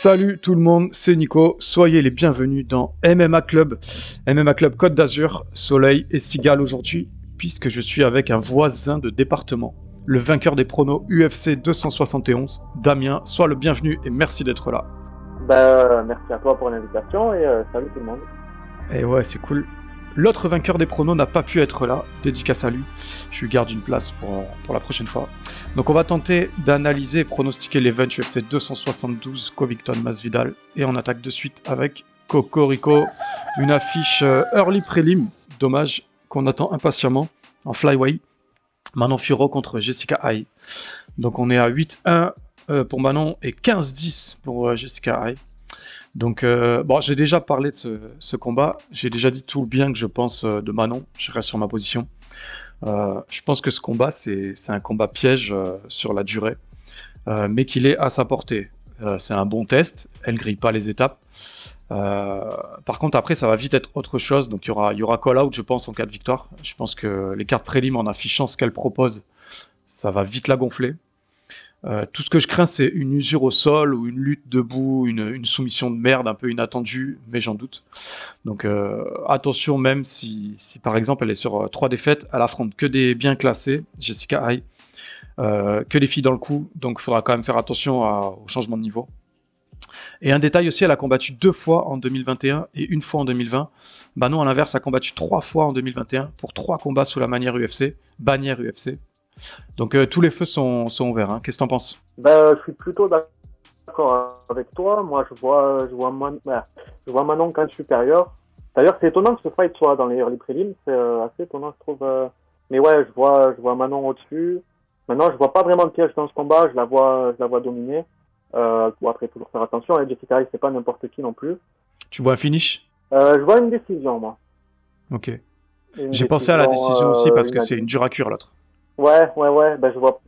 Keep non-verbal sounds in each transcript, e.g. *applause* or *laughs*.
Salut tout le monde, c'est Nico. Soyez les bienvenus dans MMA Club. MMA Club Côte d'Azur, Soleil et Cigale aujourd'hui, puisque je suis avec un voisin de département, le vainqueur des pronos UFC 271, Damien. Sois le bienvenu et merci d'être là. Bah, merci à toi pour l'invitation et euh, salut tout le monde. Et ouais, c'est cool. L'autre vainqueur des pronos n'a pas pu être là, dédicace à lui. Je lui garde une place pour, pour la prochaine fois. Donc on va tenter d'analyser et pronostiquer l'event UFC 272 Covington Masvidal. Et on attaque de suite avec Cocorico, une affiche euh, early prelim. Dommage qu'on attend impatiemment en flyweight. Manon Furo contre Jessica Hay. Donc on est à 8-1 euh, pour Manon et 15-10 pour euh, Jessica Hay. Donc, bon, j'ai déjà parlé de ce, combat. J'ai déjà dit tout le bien que je pense de Manon. Je reste sur ma position. Je pense que ce combat, c'est un combat piège sur la durée, mais qu'il est à sa portée. C'est un bon test. Elle grille pas les étapes. Euh, par contre, après, ça va vite être autre chose. Donc, il y aura, y aura call-out, je pense, en cas de victoire. Je pense que les cartes prélim, en affichant ce qu'elle propose, ça va vite la gonfler. Euh, tout ce que je crains, c'est une usure au sol ou une lutte debout, une, soumission de merde un peu inattendue, mais j'en doute. Donc euh, attention, même si, par exemple elle est sur euh, trois défaites, elle affronte que des bien classés, Jessica euh, que des filles dans le coup, donc il faudra quand même faire attention au changement de niveau. Et un détail aussi, elle a combattu deux fois en 2021 et une fois en 2020. Bah non, à l'inverse, a combattu trois fois en 2021 pour trois combats sous la manière UFC, bannière UFC. Donc euh, tous les feux sont, sont ouverts. hein. Qu'est-ce que t'en penses? Bah, je suis plutôt d'accord avec toi. Moi, je vois, je vois, Man- bah, je vois Manon quand supérieur. D'ailleurs, c'est étonnant que ce fight soit dans les early prelims. C'est euh, assez étonnant, je trouve. Mais ouais, je vois, je vois Manon au-dessus. Maintenant, je vois pas vraiment de piège dans ce combat. Je la vois, je la vois dominer. Euh, bon, après, toujours faire attention. Et Jessica Hay, c'est pas n'importe qui non plus. Tu vois un finish? Euh, je vois une décision, moi. Ok. J'ai pensé à la décision euh, aussi parce que c'est une dure à cuire l'autre. Ouais, ouais, ouais, ben je vois.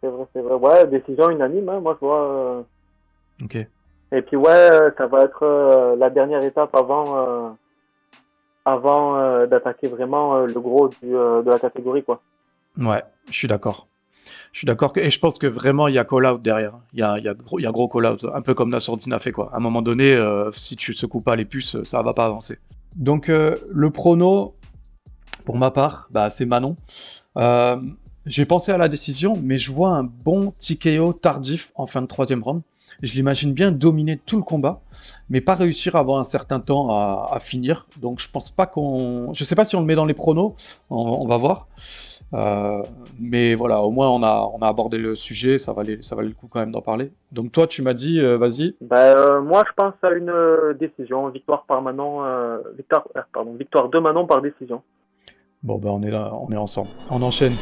C'est vrai, c'est vrai. Ouais, décision unanime, hein, moi je vois. euh. Ok. Et puis ouais, euh, ça va être euh, la dernière étape avant, euh, avant euh, d'attaquer vraiment euh, le gros du, euh, de la catégorie, quoi. Ouais, je suis d'accord. Je suis d'accord et je pense que vraiment il y a call out derrière. Il y a, gros, il y a gros call out, un peu comme Nassourdine a fait quoi. À un moment donné, euh, si tu secoues pas les puces, ça va pas avancer. Donc euh, le prono, pour ma part, bah, c'est Manon. Euh, J'ai pensé à la décision, mais je vois un bon TKO tardif en fin de troisième round. Je l'imagine bien dominer tout le combat, mais pas réussir avant un certain temps à, à finir. Donc je pense sais pas si on le met dans les pronos, on, on va voir. Euh, mais voilà, au moins on a, on a abordé le sujet, ça valait, ça valait le coup quand même d'en parler. Donc toi, tu m'as dit, euh, vas-y. Ben, euh, moi je pense à une décision, victoire par Manon, victoire, pardon, victoire de Manon par décision. Bon ben on est là, on est ensemble. On enchaîne.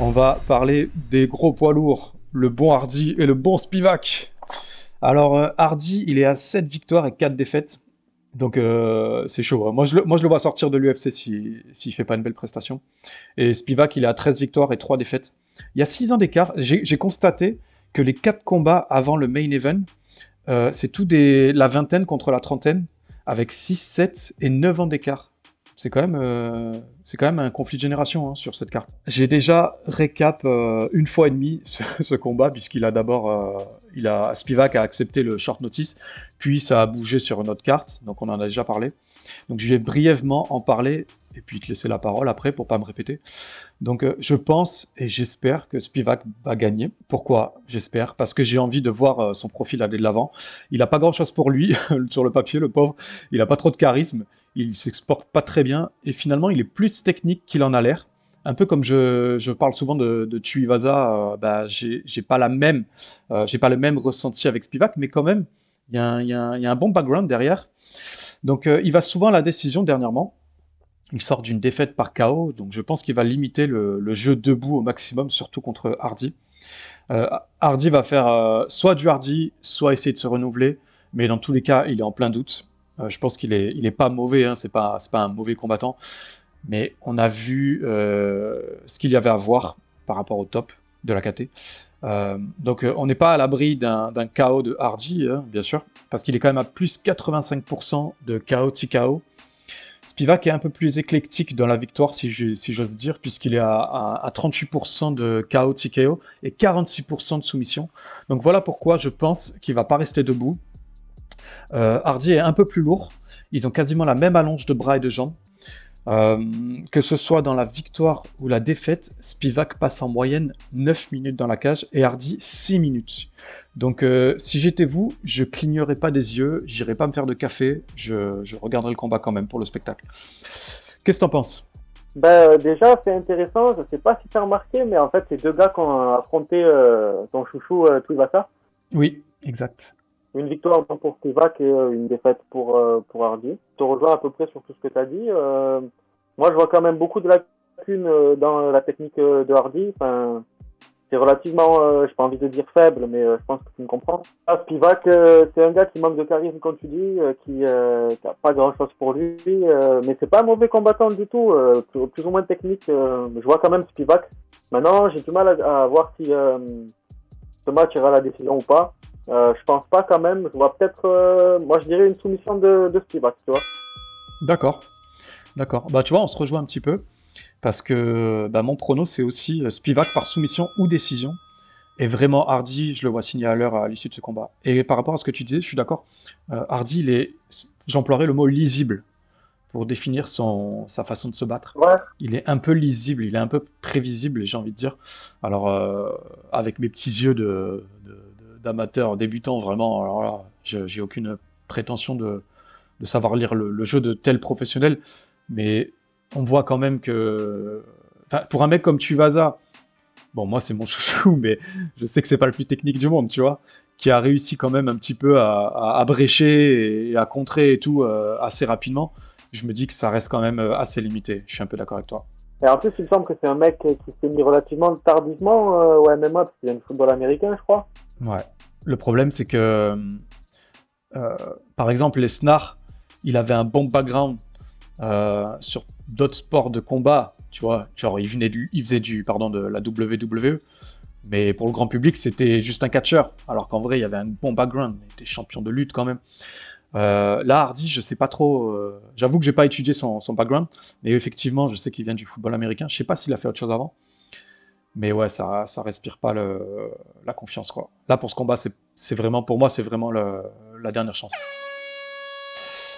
On va parler des gros poids lourds, le bon Hardy et le bon Spivak. Alors Hardy, il est à 7 victoires et 4 défaites. Donc euh, c'est chaud. hein. Moi je, le, moi je le vois sortir de l'UFC s'il si, fait pas une belle prestation. Et Spivak, il à 13 victoires et 3 défaites. Il y a 6 ans d'écart. J'ai j'ai constaté que les 4 combats avant le main event, euh, c'est tout des, la vingtaine contre la trentaine, avec 6, 7 et 9 ans d'écart. C'est quand même, euh, c'est quand même un conflit de génération hein, sur cette carte. J'ai déjà récap euh, une fois et demi *laughs* ce, combat puisqu'il a d'abord, euh, il a Spivak a accepté le short notice, puis ça a bougé sur une autre carte, donc on en a déjà parlé. Donc je vais brièvement en parler et puis te laisser la parole après pour pas me répéter. Donc euh, je pense et j'espère que Spivak va gagner. Pourquoi J'espère? Parce que j'ai envie de voir son profil aller de l'avant. Il a pas grand chose pour lui *laughs* sur le papier, le pauvre. Il a pas trop de charisme il s'exporte pas très bien et finalement il est plus technique qu'il en a l'air. Un peu comme je, je parle souvent de, de Tuivasa, euh, bah, j'ai pas la même, euh, j'ai pas le même ressenti avec Spivak, mais quand même il y, a un- il y, y a un bon background derrière. Donc euh, il va souvent à la décision dernièrement. Il sort d'une défaite par KO, donc je pense qu'il va limiter le, le jeu debout au maximum, surtout contre Hardy. Euh, Hardy va faire euh, soit du Hardy, soit essayer de se renouveler, mais dans tous les cas, il est en plein doute. Euh, je pense qu'il est, il est pas mauvais, hein, c'est pas, un mauvais combattant. mais on a vu euh, ce qu'il y avait à voir par rapport au top de la KT. Euh, donc on n'est pas à l'abri d'un KO de Hardy, hein, bien sûr, parce qu'il est quand même à plus 85% de KO TKO. Spivak est un peu plus éclectique dans la victoire, si j'ose dire, puisqu'il est à 38% de KO TKO et 46% de soumission. Donc voilà pourquoi je pense qu'il va pas rester debout. Euh, Hardy est un peu plus lourd. Ils ont quasiment la même allonge de bras et de jambes. Euh, que ce soit dans la victoire ou la défaite, Spivak passe en moyenne 9 minutes dans la cage et Hardy 6 minutes. Donc euh, si j'étais vous, je clignerais pas des yeux, j'irais pas me faire de café, je, je regarderais le combat quand même pour le spectacle. Qu'est-ce que t'en penses? Ben, déjà, c'est intéressant. Je sais pas si tu as remarqué, mais en fait, c'est deux gars qui ont affronté euh, ton chouchou Tuivasa. Oui, exact. Une victoire pour Spivak et euh, une défaite pour, euh, pour Hardy. Je te rejoins à peu près sur tout ce que tu as dit. Euh, moi, je vois quand même beaucoup de lacunes dans la technique de Hardy. Enfin, c'est relativement, euh, j'ai pas envie de dire faible, mais je pense que tu me comprends. Ah, Spivak, c'est un gars qui manque de charisme, comme tu dis, qui euh, qui a pas grand-chose pour lui, mais c'est pas un mauvais combattant du tout, plus, ou moins technique. je vois quand même Spivak. Maintenant, j'ai du mal à, à voir si ce match ira à la décision ou pas. Euh, je pense pas quand même. Je vois peut-être, euh, moi je dirais une soumission de, de Spivak, tu vois. D'accord. D'accord. Bah tu vois, on se rejoint un petit peu. Parce que bah, mon prono, c'est aussi euh, Spivak par soumission ou décision. Et vraiment, Hardy, je le vois signer à l'heure à l'issue de ce combat. Et par rapport à ce que tu disais, je suis d'accord. Euh, Hardy, il est, j'emploierais le mot lisible pour définir son, sa façon de se battre. Ouais. Il est un peu lisible, il est un peu prévisible, j'ai envie de dire. Alors, euh, avec mes petits yeux de, de- de- d'amateur débutant, vraiment, alors là, j'ai aucune prétention de, de savoir lire le, jeu de tel professionnel, mais on voit quand même que, pour un mec comme Tuvasa, bon, moi c'est mon *laughs* chouchou, mais je sais que c'est pas le plus technique du monde, tu vois, qui a réussi quand même un petit peu à, à, brécher et à contrer et tout euh, assez rapidement. Je me dis que ça reste quand même euh, assez limité. Je suis un peu d'accord avec toi. Et en plus, il me semble que c'est un mec qui s'est mis relativement tardivement euh, au MMA, parce qu'il vient football américain, je crois. Ouais. Le problème, c'est que, euh, par exemple, Lesnar, il avait un bon background euh, sur d'autres sports de combat, tu vois. Genre, il, venait du, faisait pardon, de la WWE, mais pour le grand public, c'était juste un catcheur. Alors qu'en vrai, il avait un bon background. Il était champion de lutte quand même. Euh, là, Hardy, je sais pas trop. J'avoue que j'ai pas étudié son, son background, mais effectivement, je sais qu'il vient du football américain. Je sais pas s'il a fait autre chose avant. Mais ouais, ça, ça respire pas le, la confiance, quoi. Là, pour ce combat, c'est vraiment, pour moi, c'est vraiment la dernière chance.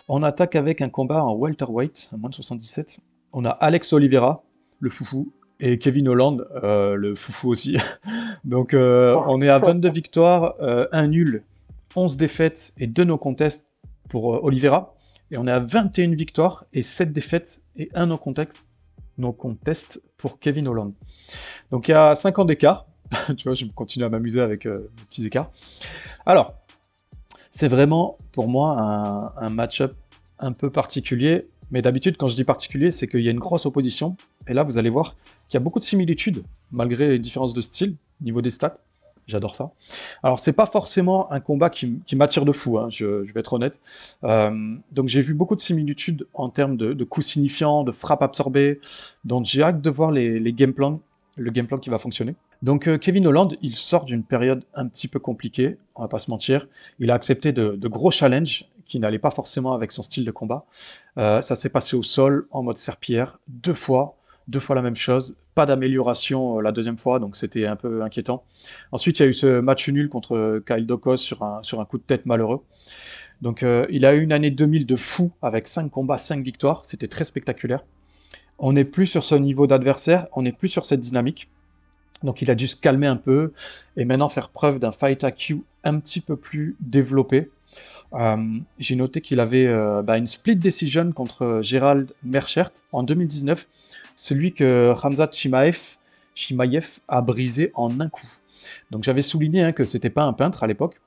On attaque avec un combat en welterweight, à moins de 77. On a Alex Oliveira, le foufou, et Kevin Holland, euh, le foufou aussi. *laughs* Donc, euh, on est à 22 victoires, euh, 1 nul, 11 défaites et 2 no contest pour euh, Oliveira. Et on est à 21 victoires et 7 défaites et 1 no contest, no contest Kevin Holland. Donc il y a 5 ans d'écart. *laughs* tu vois, je continue à m'amuser avec euh, les petits écarts. Alors, c'est vraiment pour moi un, un match-up un peu particulier. Mais d'habitude, quand je dis particulier, c'est qu'il y a une grosse opposition. Et là, vous allez voir qu'il y a beaucoup de similitudes, malgré les différences de style, au niveau des stats. J'adore ça. Alors, c'est pas forcément un combat qui, m'attire de fou, hein, je, vais être honnête. Euh, donc, j'ai vu beaucoup de similitudes en termes de, de coups signifiants, de frappes absorbées. Donc, j'ai hâte de voir les, les game plans, le game plan qui va fonctionner. Donc, euh, Kevin Holland, il sort d'une période un petit peu compliquée, on va pas se mentir. Il a accepté de, de gros challenges qui n'allaient pas forcément avec son style de combat. Euh, ça s'est passé au sol, en mode serpillère, deux fois, deux fois la même chose. Pas d'amélioration euh, la deuxième fois, donc c'était un peu inquiétant. Ensuite, il y a eu ce match nul contre Kyle Dokos sur un, coup de tête malheureux. Donc, euh, il a eu une année 2000 de fou avec 5 combats, 5 victoires. C'était très spectaculaire. On n'est plus sur ce niveau d'adversaire, on n'est plus sur cette dynamique. Donc, il a dû se calmer un peu et maintenant faire preuve d'un fight IQ un petit peu plus développé. Euh, J'ai noté qu'il avait euh, bah, une split decision contre Gérald Merchert en 2019, celui que Ramzat Chimaev, a brisé en un coup. Donc j'avais souligné hein, que c'était pas un peintre à l'époque.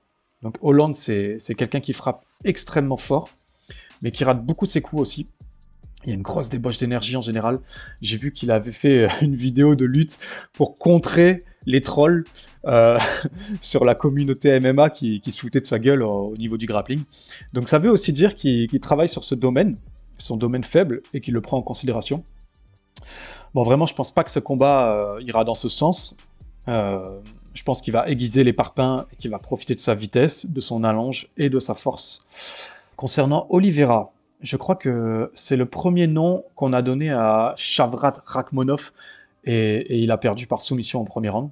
Donc Hollande, c'est quelqu'un qui frappe extrêmement fort, mais qui rate beaucoup ses coups aussi. Il y a une grosse débauche d'énergie en général. J'ai vu qu'il avait fait euh, une vidéo de lutte pour contrer les trolls euh, *laughs* sur la communauté MMA qui, qui se foutaient de sa gueule au, au niveau du grappling. Donc ça veut aussi dire qu'il travaille sur ce domaine, son domaine faible, et qu'il le prend en considération. Bon, vraiment, je pense pas que ce combat euh, ira dans ce sens. Euh, je pense qu'il va aiguiser les parpaings et qu'il va profiter de sa vitesse, de son allonge et de sa force. Concernant Oliveira, je crois que c'est le premier nom qu'on a donné à Shavrat Rakhmonov et, il a perdu par soumission au premier round.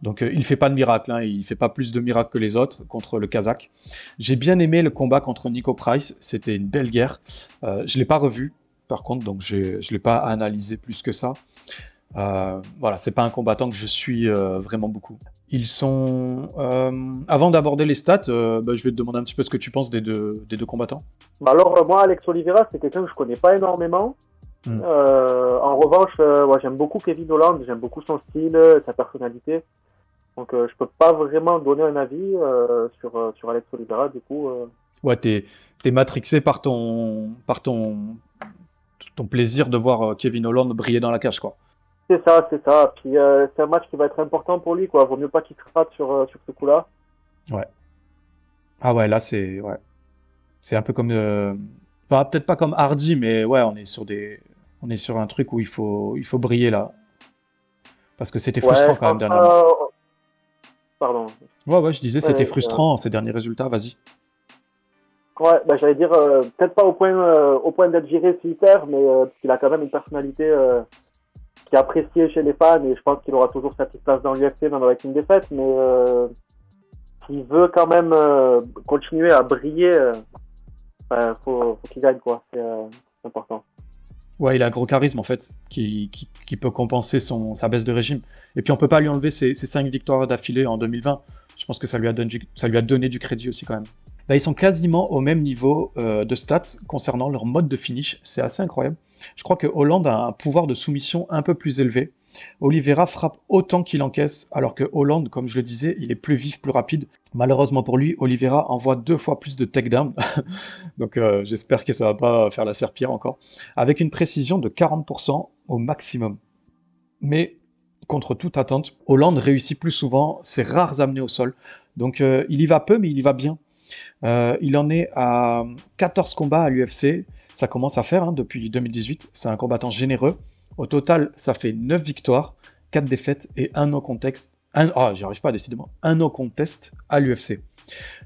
Donc euh, il fait pas de miracle, hein, il fait pas plus de miracles que les autres contre le Kazakh. J'ai bien aimé le combat contre Nico Price, c'était une belle guerre. Je l'ai pas revu par contre, donc je l'ai pas analysé plus que ça. Euh, voilà, c'est pas un combattant que je suis euh, vraiment beaucoup. Ils sont. euh, avant d'aborder les stats, euh, bah, je vais te demander un petit peu ce que tu penses des deux, des deux combattants. Bah alors, moi, Alex Oliveira, c'est quelqu'un que je connais pas énormément. Mm. Euh, en revanche, ouais, j'aime beaucoup Kevin Holland, j'aime beaucoup son style, sa personnalité. Donc, je peux pas vraiment donner un avis sur, sur Alex Oliveira, du coup. Ouais, t'es es matrixé par ton, par ton, ton plaisir de voir euh, Kevin Holland briller dans la cage, quoi. C'est ça, c'est ça. Puis, euh, c'est un match qui va être important pour lui, quoi. Vaut mieux pas qu'il se rate sur, euh, sur ce coup-là. Ah ouais, là c'est ouais. C'est un peu comme euh, enfin, peut-être pas comme Hardy mais ouais, on est sur des on est sur un truc où il faut il faut briller là. Parce que c'était frustrant Ouais, quand même dernièrement. Pardon. Ouais ouais, je disais c'était ouais, frustrant ces derniers résultats, vas-y. Ouais, bah, j'allais dire, euh, peut-être pas au point, euh, au point d'être viré Twitter, mais euh, qu'il a quand même une personnalité euh, qui est appréciée chez les fans et je pense qu'il aura toujours sa petite place dans l'UFC, même avec une défaite. Mais s'il veut quand même continuer à briller, euh, bah, faut, qu'il gagne, quoi. C'est important. Ouais, il a un gros charisme en fait qui, qui, peut compenser son sa baisse de régime. Et puis on peut pas lui enlever ses, ses cinq victoires d'affilée en 2020. Je pense que ça lui a donné ça lui a donné du crédit aussi quand même. Ils sont quasiment au même niveau euh, de stats concernant leur mode de finish. C'est assez incroyable. Je crois que Hollande a un pouvoir de soumission un peu plus élevé. Oliveira frappe autant qu'il encaisse, alors que Hollande, comme je le disais, il est plus vif, plus rapide. Malheureusement pour lui, Oliveira envoie deux fois plus de takedowns. *laughs* Donc euh, j'espère que ça va pas faire la serpillère encore. Avec une précision de 40% au maximum. Mais contre toute attente, Hollande réussit plus souvent ses rares amenés au sol. Donc euh, il y va peu, mais il y va bien. Euh, il en est à 14 combats à l'UFC. Ça commence à faire hein, depuis 2018. C'est un combattant généreux. Au total, ça fait 9 victoires, 4 défaites et un no contest. Un, ah, j'y arrive pas décidément. Un no contest à l'UFC.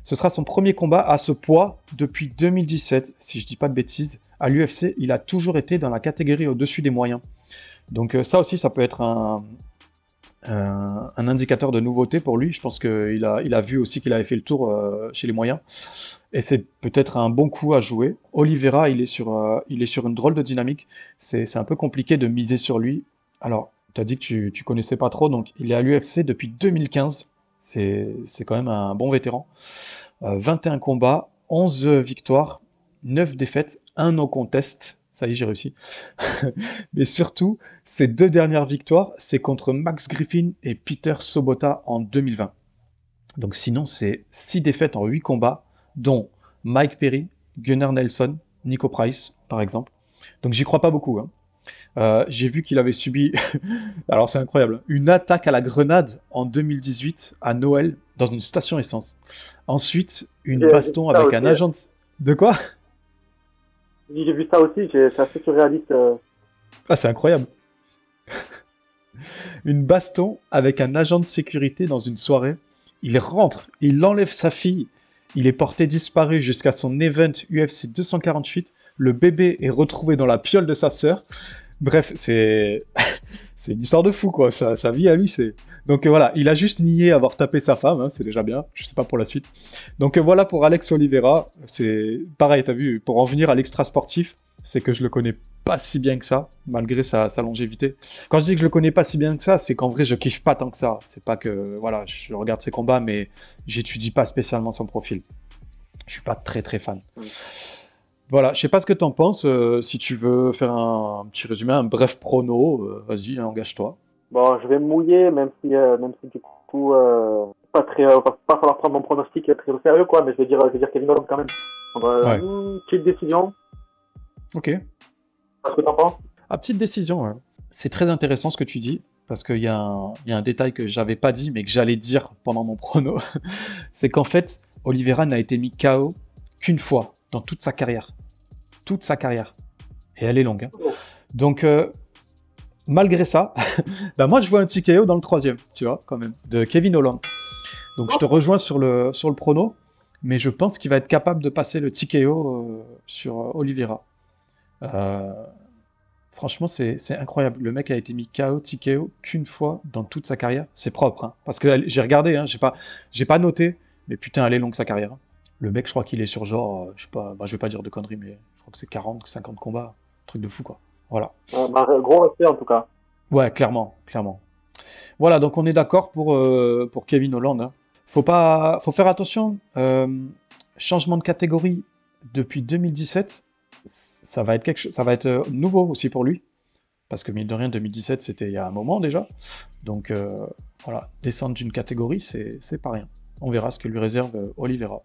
Ce sera son premier combat à ce poids depuis 2017, si je dis pas de bêtises. À l'UFC, il a toujours été dans la catégorie au-dessus des moyens. Donc euh, ça aussi, ça peut être un, un, un indicateur de nouveauté pour lui. Je pense qu'il a, vu aussi qu'il avait fait le tour euh, chez les moyens. Et c'est peut-être un bon coup à jouer. Oliveira, il est sur, euh, une drôle de dynamique. C'est un peu compliqué de miser sur lui. Alors, tu as dit que tu, tu connaissais pas trop, donc il est à l'UFC depuis 2015. C'est quand même un bon vétéran. Euh, 21 combats, 11 victoires, 9 défaites, 1 no contest. Ça y est, j'ai réussi. *laughs* Mais surtout, ces deux dernières victoires, c'est contre Max Griffin et Peter Sobota en 2020. Donc sinon, c'est 6 défaites en 8 combats, dont Mike Perry, Gunnar Nelson, Nico Price, par exemple. Donc j'y crois pas beaucoup. hein. Euh, J'ai vu qu'il avait subi, *laughs* alors c'est incroyable, une attaque à la grenade en 2018 à Noël dans une station essence. Ensuite, une J'ai- baston ça avec un agent de... De quoi? J'ai vu ça aussi, c'est assez surréaliste. euh. Ah, c'est incroyable. *laughs* Une baston avec un agent de sécurité dans une soirée. Il rentre, il enlève sa fille. Il est porté disparu jusqu'à son event UFC 248. Le bébé est retrouvé dans la piole de sa sœur. Bref, c'est *laughs* c'est une histoire de fou quoi. Sa, vie à lui, c'est donc euh, voilà, il a juste nié avoir tapé sa femme. hein, c'est déjà bien. Je sais pas pour la suite. Donc euh, voilà pour Alex Oliveira. C'est pareil, t'as vu. Pour en venir à l'extra sportif, c'est que je le connais pas si bien que ça, malgré sa, longévité. Quand je dis que je le connais pas si bien que ça, c'est qu'en vrai, je kiffe pas tant que ça. C'est pas que, voilà, je regarde ses combats, mais j'étudie pas spécialement son profil. Je suis pas très très fan. Voilà, je sais pas ce que t'en penses. euh, si tu veux faire un, un petit résumé, un bref prono, euh, vas-y, hein, engage-toi. Bon, je vais me mouiller, même si, euh, même si du coup, pas très, va pas falloir prendre mon pronostic très au sérieux, quoi, mais je vais dire, je vais dire Kevin Holland quand même. Ouais. hmm, petite décision, Ok. ce que t'en penses? Ah, petite décision. ouais. C'est très intéressant ce que tu dis, parce qu'il y, a un- il y a un détail que j'avais pas dit, mais que j'allais dire pendant mon prono. *laughs* c'est qu'en fait, Oliveira n'a été mis KO qu'une fois dans toute sa carrière. Toute sa carrière. Et elle est longue. hein. Oh. Donc, euh, malgré ça, *laughs* bah moi je vois un TKO dans le troisième, tu vois, quand même, de Kevin Holland. Donc je te rejoins sur le, sur le prono, mais je pense qu'il va être capable de passer le TKO euh, sur euh, Oliveira. Euh, franchement, c'est incroyable. Le mec a été mis KO, TKO qu'une fois dans toute sa carrière. C'est propre, hein. parce que j'ai regardé, hein, j'ai pas, pas noté, mais putain, elle est longue sa carrière. hein. Le mec, je crois qu'il est sur genre, je sais pas, bah, je vais pas dire de conneries, mais crois que c'est 40, 50 combats, truc de fou quoi. Voilà. Euh, bah, gros respect en tout cas. Ouais, clairement, clairement. Voilà, donc on est d'accord pour, euh, pour Kevin Holland. hein. Faut pas, faut faire attention. euh, changement de catégorie depuis 2017, ça va être quelque chose, ça va être euh, nouveau aussi pour lui, parce que mine de rien, 2017 c'était il y a un moment déjà. Donc voilà, descendre d'une catégorie, c'est c'est pas rien. On verra ce que lui réserve Oliveira.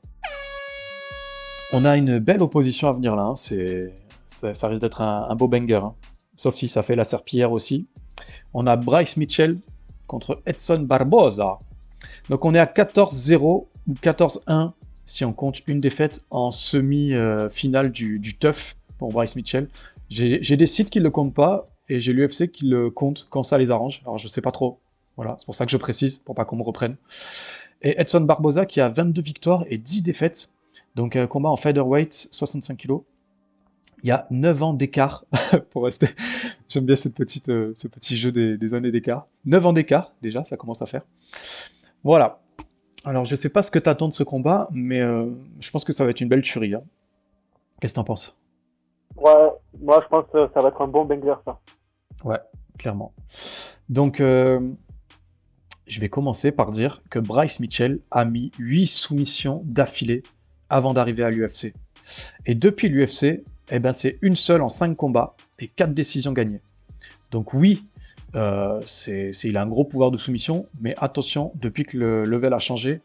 On a une belle opposition à venir là. hein, C'est, ça, risque d'être un, beau banger. hein. Sauf si ça fait la serpillière aussi. On a Bryce Mitchell contre Edson Barboza. Donc on est à 14-0 ou 14-1 si on compte une défaite en semi-finale du, du TUF pour Bryce Mitchell. J'ai des sites qui ne le comptent pas et j'ai l'UFC qui le compte quand ça les arrange. Alors je sais pas trop. Voilà, c'est pour ça que je précise, pour pas qu'on me reprenne. Et Edson Barboza qui a 22 victoires et 10 défaites. Donc un combat en featherweight, 65 kg. Il y a 9 ans d'écart *laughs* pour rester. J'aime bien cette petite, euh, ce petit jeu des, des années d'écart. 9 ans d'écart, déjà, ça commence à faire. Voilà. Alors, je sais pas ce que t'attends de ce combat, mais euh, je pense que ça va être une belle tuerie. hein. Qu'est-ce que t'en penses? Ouais, moi je pense que ça va être un bon banger ça. Ouais, clairement. Donc, euh, je vais commencer par dire que Bryce Mitchell a mis 8 soumissions d'affilée avant d'arriver à l'UFC. Et depuis l'UFC, eh ben, c'est une seule en 5 combats et 4 décisions gagnées. Donc oui, euh, c'est, il a un gros pouvoir de soumission, mais attention, depuis que le level a changé,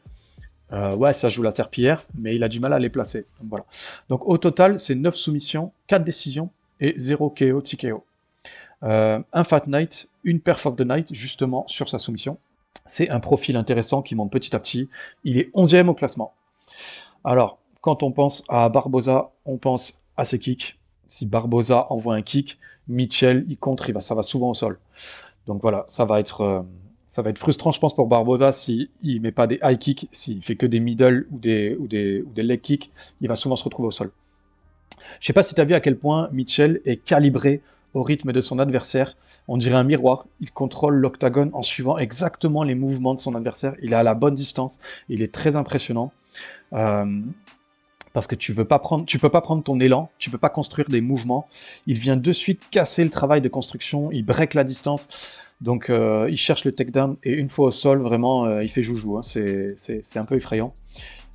euh, ouais, ça joue la serpillière, mais il a du mal à les placer. Donc au total, c'est 9 soumissions, 4 décisions et 0 KO, TKO. Un Fat Night, une Perf of the Night, justement sur sa soumission. C'est un profil intéressant qui monte petit à petit. Il est 11e au classement. Alors, quand on pense à Barboza, on pense à ses kicks. Si Barboza envoie un kick, Mitchell, il contre, il va, ça va souvent au sol. Donc voilà, ça va être, euh, ça va être frustrant, je pense, pour Barboza s'il ne met pas des high kicks, s'il fait que des middle ou des, ou des, ou des leg kicks, il va souvent se retrouver au sol. Je sais pas si tu as vu à quel point Mitchell est calibré au rythme de son adversaire. On dirait un miroir. Il contrôle l'octagone en suivant exactement les mouvements de son adversaire. Il est à la bonne distance. Il est très impressionnant. Euh, parce que tu veux pas prendre, tu peux pas prendre ton élan, tu peux pas construire des mouvements. Il vient de suite casser le travail de construction, il break la distance. Donc euh, il cherche le takedown et une fois au sol, vraiment, euh, il fait joujou. hein. C'est un peu effrayant.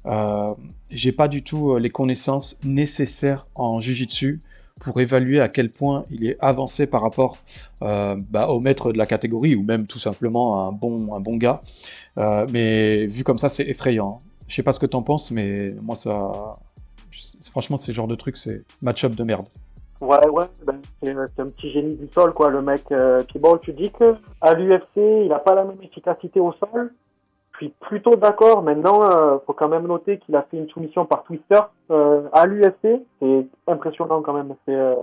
Euh, J'ai pas du tout euh, les connaissances nécessaires en jujitsu pour évaluer à quel point il est avancé par rapport bah, au maître de la catégorie ou même tout simplement un bon, un bon gars. Mais vu comme ça, c'est effrayant. hein. Je sais pas ce que t'en penses, mais moi ça, franchement, ces genres de trucs, c'est match-up de merde. Ouais, ouais, ben, c'est c'est un petit génie du sol, quoi, le mec. Euh, puis bon, tu dis que à l'UFC, il n'a pas la même efficacité au sol. Je suis plutôt d'accord. Maintenant, euh, faut quand même noter qu'il a fait une soumission par Twister euh, à l'UFC. C'est impressionnant quand même. C'est euh,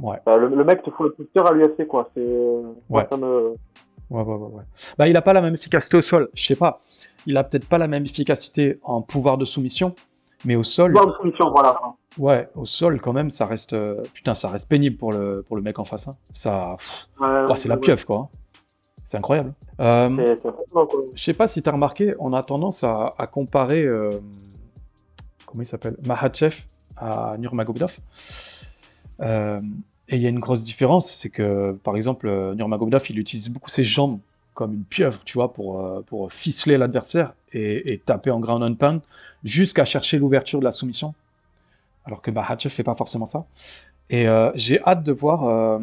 Ouais. euh, le, le mec te fout le Twister à l'UFC, quoi. C'est euh, Ouais. me Ouais, ouais, ouais, ouais. Bah, il a pas la même efficacité au sol. Je sais pas. Il a peut-être pas la même efficacité en pouvoir de soumission, mais au sol, de soumission, voilà. ouais, au sol quand même, ça reste, euh, putain, ça reste pénible pour le pour le mec en face. hein. Ça, c'est la pieuvre quoi. hein. C'est incroyable. Euh. Je sais pas si tu as remarqué, on a tendance à, à comparer, euh, comment il s'appelle, Mahachev à Nurmagomedov. Euh, et il y a une grosse différence, c'est que par exemple, Nurmagomedov, il utilise beaucoup ses jambes comme une pieuvre, tu vois, pour, euh, pour ficeler l'adversaire et, taper en ground and pound jusqu'à chercher l'ouverture de la soumission. Alors que Mahachev fait pas forcément ça. Et euh, j'ai hâte de voir, euh,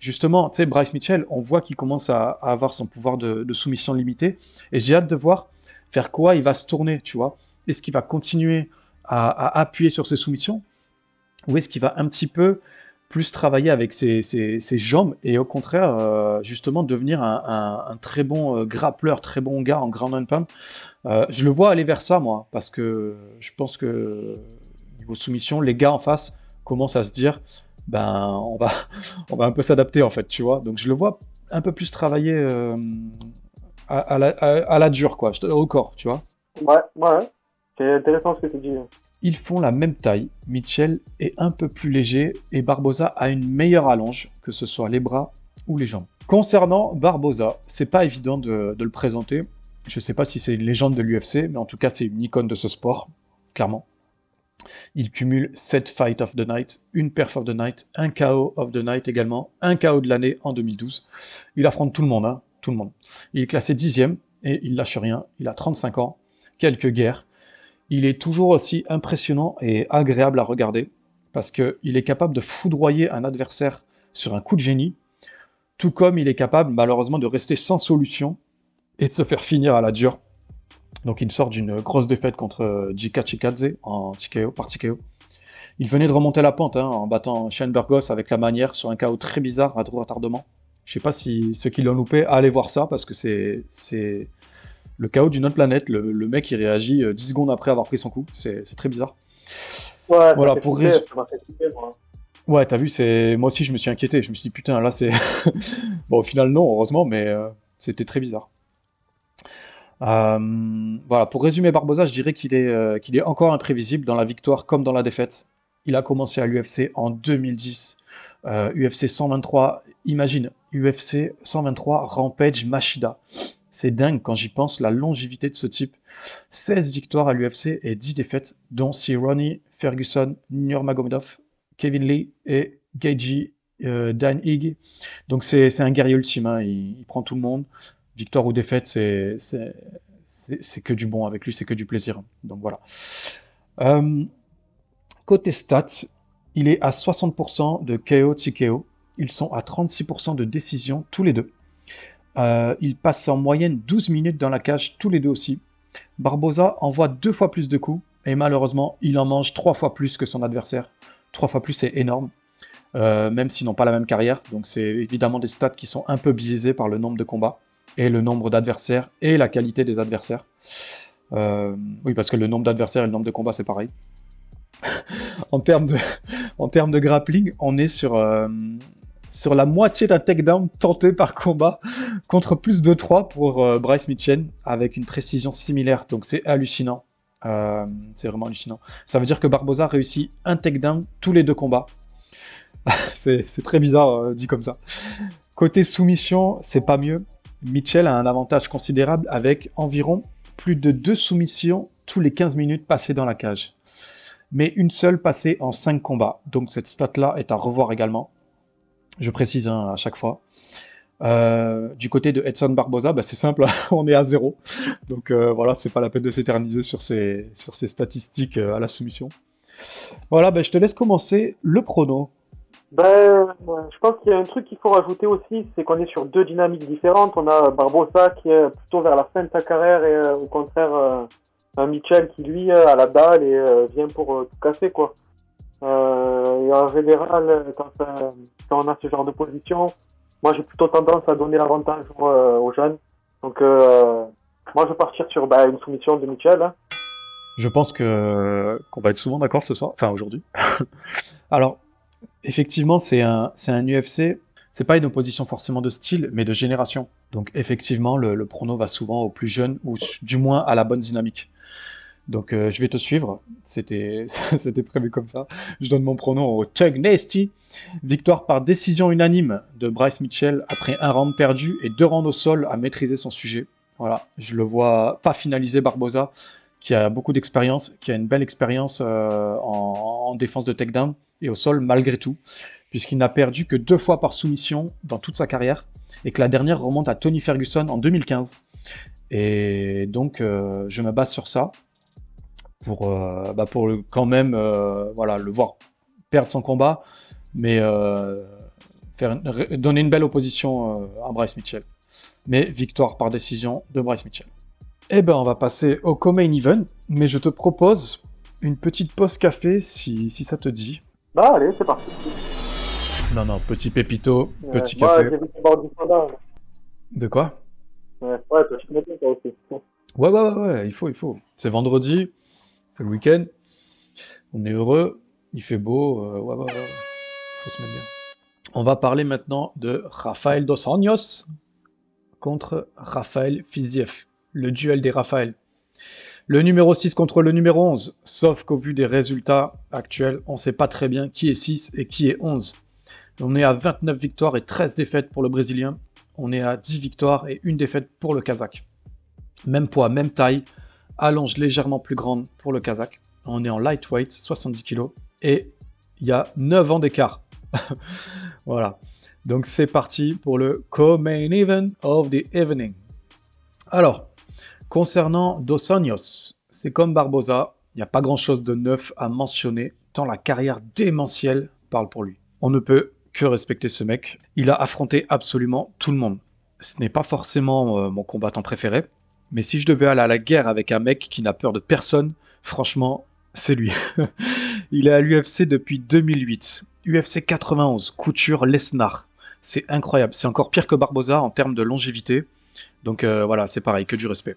justement, tu sais, Bryce Mitchell, on voit qu'il commence à, avoir son pouvoir de, soumission limité. Et j'ai hâte de voir vers quoi il va se tourner, tu vois. Est-ce qu'il va continuer à appuyer sur ses soumissions ou est-ce qu'il va un petit peu plus travailler avec ses, ses- jambes et au contraire, euh, justement, devenir un, un- très bon euh, grappleur, très bon gars en ground and pound Euh, Je le vois aller vers ça, moi, parce que je pense que niveau soumission, les gars en face commencent à se dire ben on va, *laughs* on va un peu s'adapter en fait, tu vois. Donc je le vois un peu plus travailler euh, à, la, à- la dure, quoi, au corps, tu vois. Ouais, ouais. C'est intéressant ce que tu dis. Ils font la même taille. Mitchell est un peu plus léger et Barbosa a une meilleure allonge, que ce soit les bras ou les jambes. Concernant Barbosa, c'est pas évident de, le présenter. Je sais pas si c'est une légende de l'UFC, mais en tout cas, c'est une icône de ce sport, clairement. Il cumule 7 Fight of the Night, une Perf of the Night, un KO of the Night également, un KO de l'année en 2012. Il affronte tout le monde, hein, tout le monde. Il est classé dixième et il lâche rien. Il a 35 ans, quelques guerres. Il est toujours aussi impressionnant et agréable à regarder parce qu'il est capable de foudroyer un adversaire sur un coup de génie, tout comme il est capable malheureusement de rester sans solution et de se faire finir à la dure. Donc il sort d'une grosse défaite contre Jika Chikadze en TKO, par TKO. Il venait de remonter la pente hein, en battant Shane Burgos avec la manière sur un KO très bizarre à droit retardement. Je sais pas si ceux qui l'ont loupé, allez voir ça parce que c'est le chaos d'une autre planète. Le, le mec il réagit euh, 10 secondes après avoir pris son coup. C'est très bizarre. Ouais, Voilà, pour rés- moi. Ouais, t'as vu, c'est moi aussi je me suis inquiété. Je me suis dit putain, là c'est *laughs* bon au final non, heureusement, mais euh, c'était très bizarre. Euh, voilà, pour résumer Barbosa, je dirais qu'il est euh, qu'il est encore imprévisible dans la victoire comme dans la défaite. Il a commencé à l'UFC en 2010. Euh, UFC 123, imagine, UFC 123 Rampage Machida. C'est dingue quand j'y pense, la longévité de ce type. 16 victoires à l'UFC et 10 défaites, dont si Ronnie Ferguson, Nurmagomedov, Kevin Lee et Geiji euh, Dan Higg. Donc c'est un guerrier ultime, hein, il, prend tout le monde. Victoire ou défaite, c'est que du bon avec lui, c'est que du plaisir. Donc voilà. Euh, côté stats, il est à 60% de KO TKO. Ils sont à 36% de décision tous les deux. Euh, ils passent en moyenne 12 minutes dans la cage tous les deux aussi. Barbosa envoie deux fois plus de coups et malheureusement, il en mange trois fois plus que son adversaire. Trois fois plus, c'est énorme. Euh, même s'ils n'ont pas la même carrière. Donc c'est évidemment des stats qui sont un peu biaisés par le nombre de combats et le nombre d'adversaires et la qualité des adversaires. Euh, oui, parce que le nombre d'adversaires et le nombre de combats, c'est pareil. *laughs* *laughs* en, termes de, grappling, on est sur, euh, sur la moitié d'un takedown tenté par combat contre plus de 3 pour euh, Bryce Mitchell avec une précision similaire. Donc c'est hallucinant. Euh, c'est vraiment hallucinant. Ça veut dire que Barbosa réussit un takedown tous les deux combats. *laughs* c'est très bizarre euh, dit comme ça. Côté soumission, c'est pas mieux. Mitchell a un avantage considérable avec environ plus de deux soumissions tous les 15 minutes passées dans la cage. Mais une seule passée en 5 combats. Donc cette stat-là est à revoir également. Je précise hein, à chaque fois. Euh, du côté de Edson Barbosa, bah, c'est simple, *laughs* on est à zéro. Donc euh, voilà, c'est pas la peine de s'éterniser sur ces, sur ces statistiques euh, à la soumission. Voilà, bah, je te laisse commencer le prono. Ben, je pense qu'il y a un truc qu'il faut rajouter aussi, c'est qu'on est sur deux dynamiques différentes. On a Barbosa qui est plutôt vers la fin de sa carrière et au contraire un Mitchell qui lui a la dalle et vient pour tout casser quoi. Euh, et en général, euh, quand, on a ce genre de position, moi j'ai plutôt tendance à donner l'avantage aux, euh, jeunes. Donc moi je vais partir sur bah, une soumission de Mitchell. hein. Je pense qu'on va être souvent d'accord ce soir, enfin aujourd'hui. *laughs* Alors, effectivement, c'est un, un UFC. C'est pas une opposition forcément de style, mais de génération. Donc, effectivement, le, le prono va souvent aux plus jeunes, ou du moins à la bonne dynamique. Donc, euh, je vais te suivre. C'était, *laughs* prévu comme ça. Je donne mon prono au Tug Nasty. Victoire par décision unanime de Bryce Mitchell après un round perdu et deux rounds au sol à maîtriser son sujet. Voilà, je le vois pas finaliser Barbosa qui a beaucoup d'expérience, qui a une belle expérience euh, en, en défense de takedown et au sol malgré tout, puisqu'il n'a perdu que deux fois par soumission dans toute sa carrière, et que la dernière remonte à Tony Ferguson en 2015. Et donc, euh, je me base sur ça pour, euh, bah, pour le- quand même euh, voilà, le voir perdre son combat, mais euh, faire donner une belle opposition à Bryce Mitchell. Mais victoire par décision de Bryce Mitchell. Eh ben, on va passer au co-main event, mais je te propose une petite pause café si, si ça te dit. Bah allez, c'est parti. Non, non, petit pépito, Ouais, petit moi, café. j'ai vu ton bord du standard. De quoi? Ouais, ouais, m'étonnes, toi aussi. Ouais, ouais, ouais, ouais, il faut, il faut. C'est vendredi, c'est le week-end, on est heureux, il fait beau, euh. On va parler maintenant de Rafael Dos Anjos contre Rafael Fiziev. Le duel des Rafael. Le numéro 6 contre le numéro 11. Sauf qu'au vu des résultats actuels, on ne sait pas très bien qui est 6 et qui est 11. On est à 29 victoires et 13 défaites pour le Brésilien. On est à 10 victoires et une défaite pour le Kazakh. Même poids, même taille. Allonge légèrement plus grande pour le Kazakh. On est en lightweight, 70 kg. Et il y a 9 ans d'écart. *laughs* voilà. Donc c'est parti pour le co-main event of the evening. Alors, concernant Dos Anjos, c'est comme Barbosa, il n'y a pas grand-chose de neuf à mentionner, tant la carrière démentielle parle pour lui. On ne peut que respecter ce mec. Il a affronté absolument tout le monde. Ce n'est pas forcément euh, mon combattant préféré, mais si je devais aller à la guerre avec un mec qui n'a peur de personne, franchement, c'est lui. *laughs* il est à l'UFC depuis 2008. UFC 91, couture Lesnar. C'est incroyable. C'est encore pire que Barbosa en termes de longévité. Donc euh, voilà, c'est pareil, que du respect.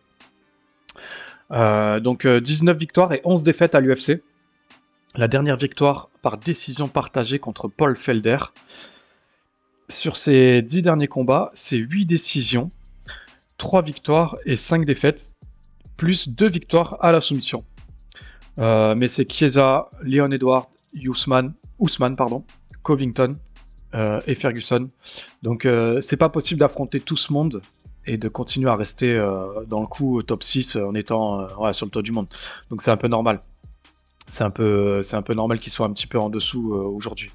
Euh, donc 19 victoires et 11 défaites à l'UFC. La dernière victoire par décision partagée contre Paul Felder. Sur ses 10 derniers combats, c'est 8 décisions, 3 victoires et 5 défaites, plus 2 victoires à la soumission. Euh, mais c'est Chiesa, Leon Edward, Usman, Ousmane, pardon, Covington euh, et Ferguson. Donc c'est pas possible d'affronter tout ce monde et de continuer à rester dans le coup top 6 en étant sur le toit du monde. Donc c'est un peu normal c'est un peu, un peu normal qu'il soit un petit peu en dessous euh, aujourd'hui.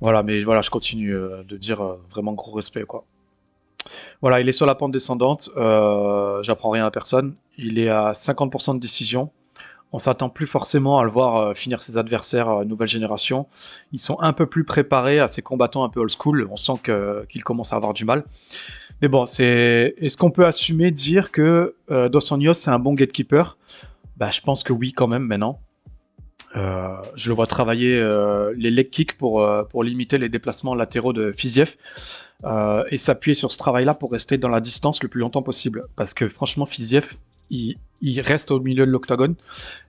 Voilà, mais voilà, je continue euh, de dire euh, vraiment gros respect, quoi. Voilà, il est sur la pente descendante. J'apprends rien à personne. Il est à 50% de décision. On s'attend plus forcément à le voir finir ses adversaires nouvelle génération. Ils sont un peu plus préparés à ces combattants un peu old school. On sent qu'il commence à avoir du mal. Mais bon, c'est est-ce qu'on peut assumer dire que Dos Anjos c'est un bon gatekeeper? Bah, je pense que oui quand même maintenant. Euh, je le vois travailler euh, les leg kicks pour, euh, pour limiter les déplacements latéraux de Fiziev et s'appuyer sur ce travail-là pour rester dans la distance le plus longtemps possible. Parce que franchement, Fiziev, il, reste au milieu de l'octogone,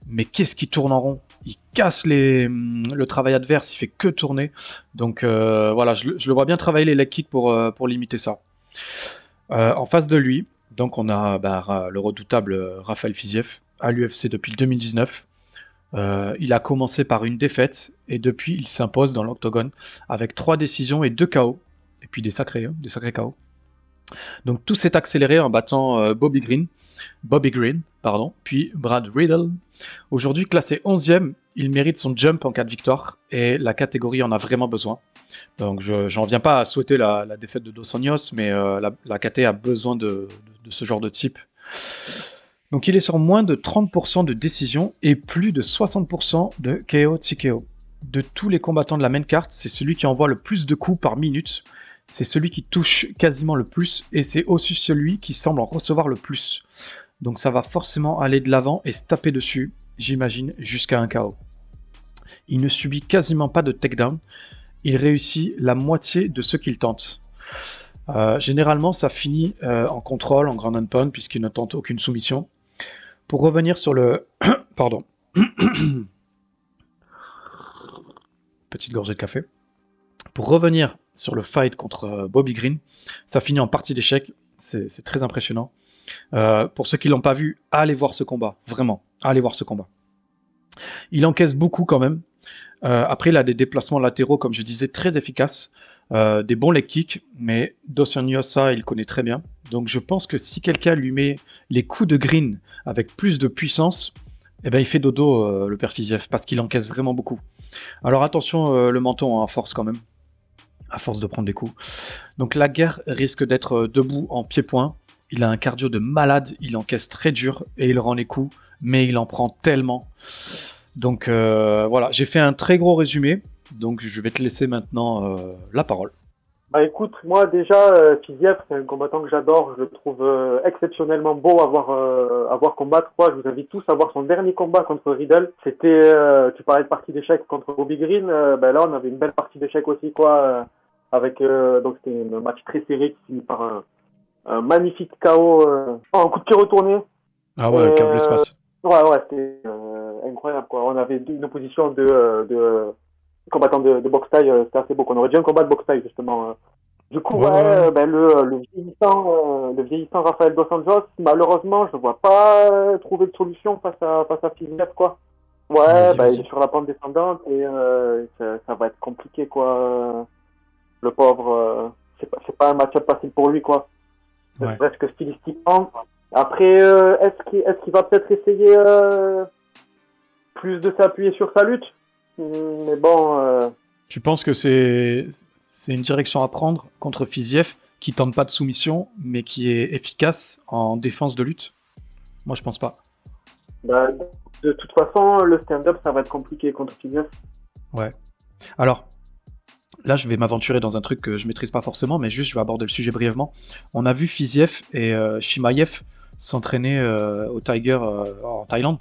mais qu'est-ce qu'il tourne en rond? Il casse hum, le travail adverse, il fait que tourner. Donc voilà, je, le vois bien travailler les leg kicks pour, pour limiter ça. en face de lui, donc on a bah, le redoutable Raphaël Fiziev à l'UFC depuis 2019. Euh, il a commencé par une défaite et depuis il s'impose dans l'octogone avec trois décisions et deux KO. Et puis des sacrés, hein, des sacrés KO. Donc tout s'est accéléré en battant euh, Bobby Green, Bobby Green, pardon, puis Brad Riddle. Aujourd'hui classé 11e, il mérite son jump en cas de victoire et la catégorie en a vraiment besoin. Donc je j'en viens pas à souhaiter la, défaite de Dos Anjos, mais euh, la, la KT a besoin de, de ce genre de type. Donc il est sur moins de 30% de décision et plus de 60% de KO TKO. De tous les combattants de la main carte, c'est celui qui envoie le plus de coups par minute, c'est celui qui touche quasiment le plus et c'est aussi celui qui semble en recevoir le plus. Donc ça va forcément aller de l'avant et se taper dessus, j'imagine, jusqu'à un KO. Il ne subit quasiment pas de takedown, il réussit la moitié de ce qu'il tente. Euh, généralement, ça finit euh, en contrôle, en grand and puisqu'il ne tente aucune soumission. Pour revenir sur le... *coughs* Pardon. *coughs* Petite gorgée de café. Pour revenir sur le fight contre euh, Bobby Green, ça finit en partie d'échec. C'est très impressionnant. Euh, pour ceux qui l'ont pas vu, allez voir ce combat. Vraiment, allez voir ce combat. Il encaisse beaucoup quand même. Euh, après, il a des déplacements latéraux, comme je disais, très efficaces. Des bons leg kicks, mais Yosa, il connaît très bien. Donc je pense que si quelqu'un lui met les coups de green avec plus de puissance, eh ben, il fait dodo le père Fiziev parce qu'il encaisse vraiment beaucoup. Alors attention le menton hein, à force quand même, à force de prendre des coups. Donc la guerre risque d'être debout en pied-point. Il a un cardio de malade, il encaisse très dur et il rend les coups, mais il en prend tellement. Donc voilà, j'ai fait un très gros résumé. Donc je vais te laisser maintenant euh, la parole. Bah écoute, moi déjà, euh, c'est un combattant que j'adore, je le trouve euh, exceptionnellement beau à voir, euh, à voir combattre. Quoi. Je vous invite tous à voir son dernier combat contre Riddle. C'était, tu parlais de partie d'échec contre Bobby Green, ben là on avait une belle partie d'échec aussi, quoi, avec donc c'était un match très serré qui finit par un, un magnifique KO, un coup de pied retourné. Ah ouais, câble l'espace. Ouais, ouais, c'était incroyable, quoi. On avait une opposition de, de combattant de, de boxe taille, euh, c'était assez beau. On aurait dû un combat de boxe taille, justement. euh. Du coup, Ouais, euh, ben, le, le, vieillissant, euh, le vieillissant Rafael Dos Anjos, malheureusement, je ne vois pas euh, trouver de solution face à, face à Fiziev, quoi. Ouais, ben, il est sur la pente descendante et euh, ça, ça va être compliqué, quoi. Le pauvre, euh, c'est pas, pas un match-up facile pour lui, quoi. Ouais. serait-ce que stylistiquement. Après, euh, est-ce qu'il est va peut-être essayer euh, plus de s'appuyer sur sa lutte? Hmm, Mais bon, Tu penses que c'est c'est une direction à prendre contre Fiziev qui tente pas de soumission mais qui est efficace en défense de lutte? Moi je pense pas. bah, de toute façon, le stand-up, ça va être compliqué contre Fiziev. Alors, là, je vais m'aventurer dans un truc que je maîtrise pas forcément, mais juste, je vais aborder le sujet brièvement. On a vu Fiziev et euh, Shimaev s'entraîner euh, au Tiger euh, en Thaïlande.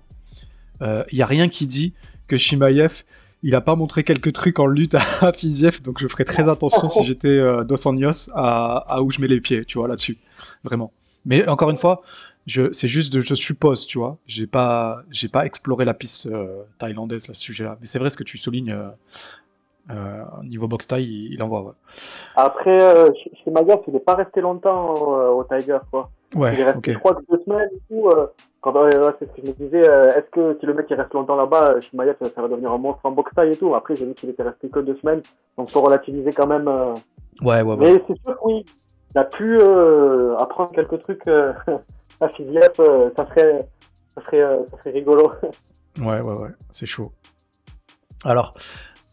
Il y a rien qui dit que Shimaev, il a pas montré quelques trucs en lutte à Fiziev, donc je ferai très attention si j'étais euh, Dos Anjos à, à où je mets les pieds, tu vois, là-dessus. Vraiment. Mais encore une fois, c'est juste de, je suppose, tu vois. J'ai pas, pas exploré la piste euh, thaïlandaise à ce sujet-là. Mais c'est vrai ce que tu soulignes. euh, euh, niveau box taille, il, il envoie. Ouais, Après, euh, chez chez Magas, il n'est pas resté longtemps euh, au Tiger, quoi. il est ouais resté, ok. je crois, que deux semaines tout. Euh, quand, ouais, c'est ce que je me disais. Est-ce que si le mec il reste longtemps là-bas, euh, Shimaev, ça, va devenir un monstre en boxe taille et tout Après, j'ai vu qu'il était resté que deux semaines, donc faut relativiser quand même. Ouais, ouais, ouais. Mais c'est sûr que oui, il a pu apprendre quelques trucs *laughs* à Fiziev, ça serait, ça serait, ça serait rigolo. *laughs* Ouais, ouais, ouais, c'est chaud. Alors,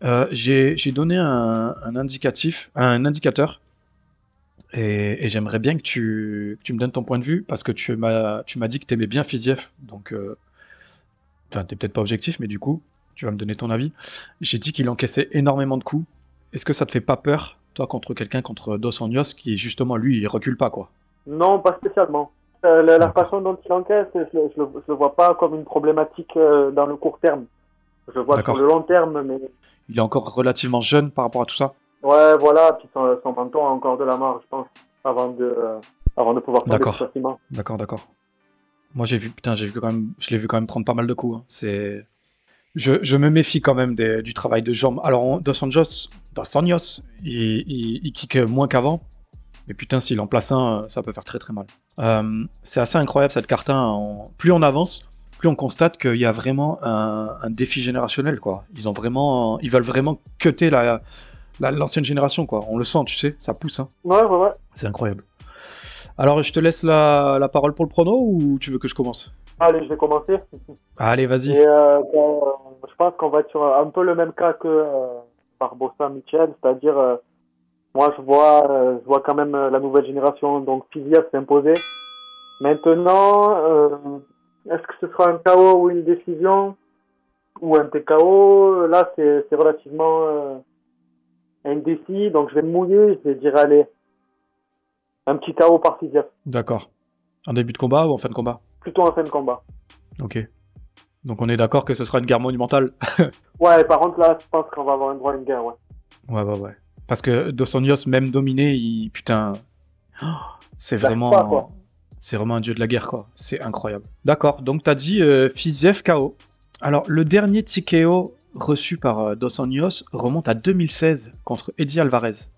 euh, j'ai donné un, un indicatif, un indicateur, et, et j'aimerais bien que tu, que tu me donnes ton point de vue, parce que tu m'as tu dit que tu aimais bien Fiziev, donc, euh, enfin, t'es peut-être pas objectif, mais du coup, tu vas me donner ton avis. J'ai dit qu'il encaissait énormément de coups. Est-ce que ça te fait pas peur, toi, contre quelqu'un, contre Dos Anjos, qui justement, lui, il recule pas, quoi? Non, pas spécialement. Euh, la, la façon dont il encaisse, je, je, le- je le vois pas comme une problématique euh, dans le court terme. Je vois sur le long terme, mais Il est encore relativement jeune par rapport à tout ça ouais, voilà. Puis son, son menton a encore de la marge, je pense, avant de, euh, avant de pouvoir tomber plus facilement. D'accord, d'accord. Moi, j'ai vu, putain, j'ai vu quand même, je l'ai vu quand même prendre pas mal de coups. hein. C'est, je, je me méfie quand même des- du travail de jambes. Alors, on- Dos Anjos, Dos Anjos, il, il, il kick moins qu'avant. Mais putain, s'il en place un, ça peut faire très très mal. Euh, c'est assez incroyable cette carte. hein. On- Plus on avance, plus on constate qu'il y a vraiment un, un défi générationnel, quoi. Ils ont vraiment, ils veulent vraiment cutter la, la- l'ancienne génération, quoi. On le sent, tu sais, ça pousse, hein. Ouais, ouais, ouais. C'est incroyable. Alors, je te laisse la, la parole pour le prono ou tu veux que je commence? Allez, je vais commencer. *laughs* Allez, vas-y. Euh, bon, euh, je pense qu'on va être sur un peu le même cas que euh, Barbosa Michel, c'est-à-dire euh, moi je vois euh, je vois quand même la nouvelle génération donc Fiziev s'imposer. Maintenant, euh, est-ce que ce sera un KO ou une décision ou un TKO Là, c'est relativement euh, indécis, donc je vais me mouiller, je vais dire allez, un petit KO par Fiziev, D'accord. En début de combat ou en fin de combat? Plutôt en fin de combat. Ok. Donc on est d'accord que ce sera une guerre monumentale? *laughs* Ouais, par contre là, je pense qu'on va avoir un droit à une guerre, ouais. Ouais, ouais, ouais. Parce que Dos Anjos, même dominé, il... putain... Oh, *gasps* C'est vraiment... pas. C'est vraiment un dieu de la guerre, quoi. C'est incroyable. D'accord, donc t'as dit euh, Fiziev KO. Alors, le dernier TKO reçu par euh, Dos Anjos remonte à 2016 contre Eddie Alvarez.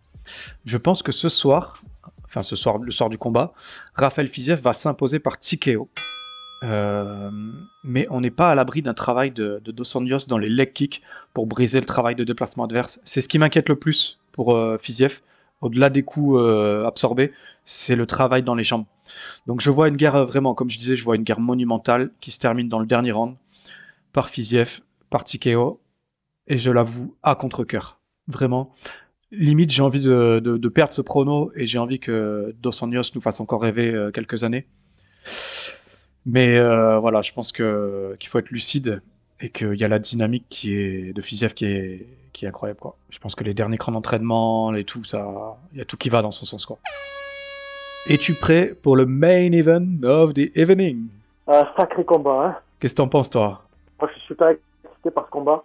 Je pense que ce soir, enfin ce soir, le soir du combat, Rafael Fiziev va s'imposer par TKO. Euh, mais on n'est pas à l'abri d'un travail de, de Dos Anjos dans les leg kicks pour briser le travail de déplacement adverse. C'est ce qui m'inquiète le plus pour euh, Fiziev. Au-delà des coups euh, absorbés, c'est le travail dans les jambes. Donc je vois une guerre euh, vraiment, comme je disais, je vois une guerre monumentale qui se termine dans le dernier round par Fiziev, par TKO, et je l'avoue à contre-coeur. Vraiment. Limite, j'ai envie de, perdre ce prono et j'ai envie que Dos Anjos nous fasse encore rêver euh, quelques années. Mais euh, voilà, je pense qu'il faut être lucide et qu'il y a la dynamique qui est de Fiziev qui est incroyable. Je pense que les derniers crans d'entraînement et tout il y a tout qui va dans son sens. Es-tu prêt pour le main event of the evening? Un sacré combat, hein. Qu'est-ce que t'en penses toi? Moi, je suis super excité par ce combat.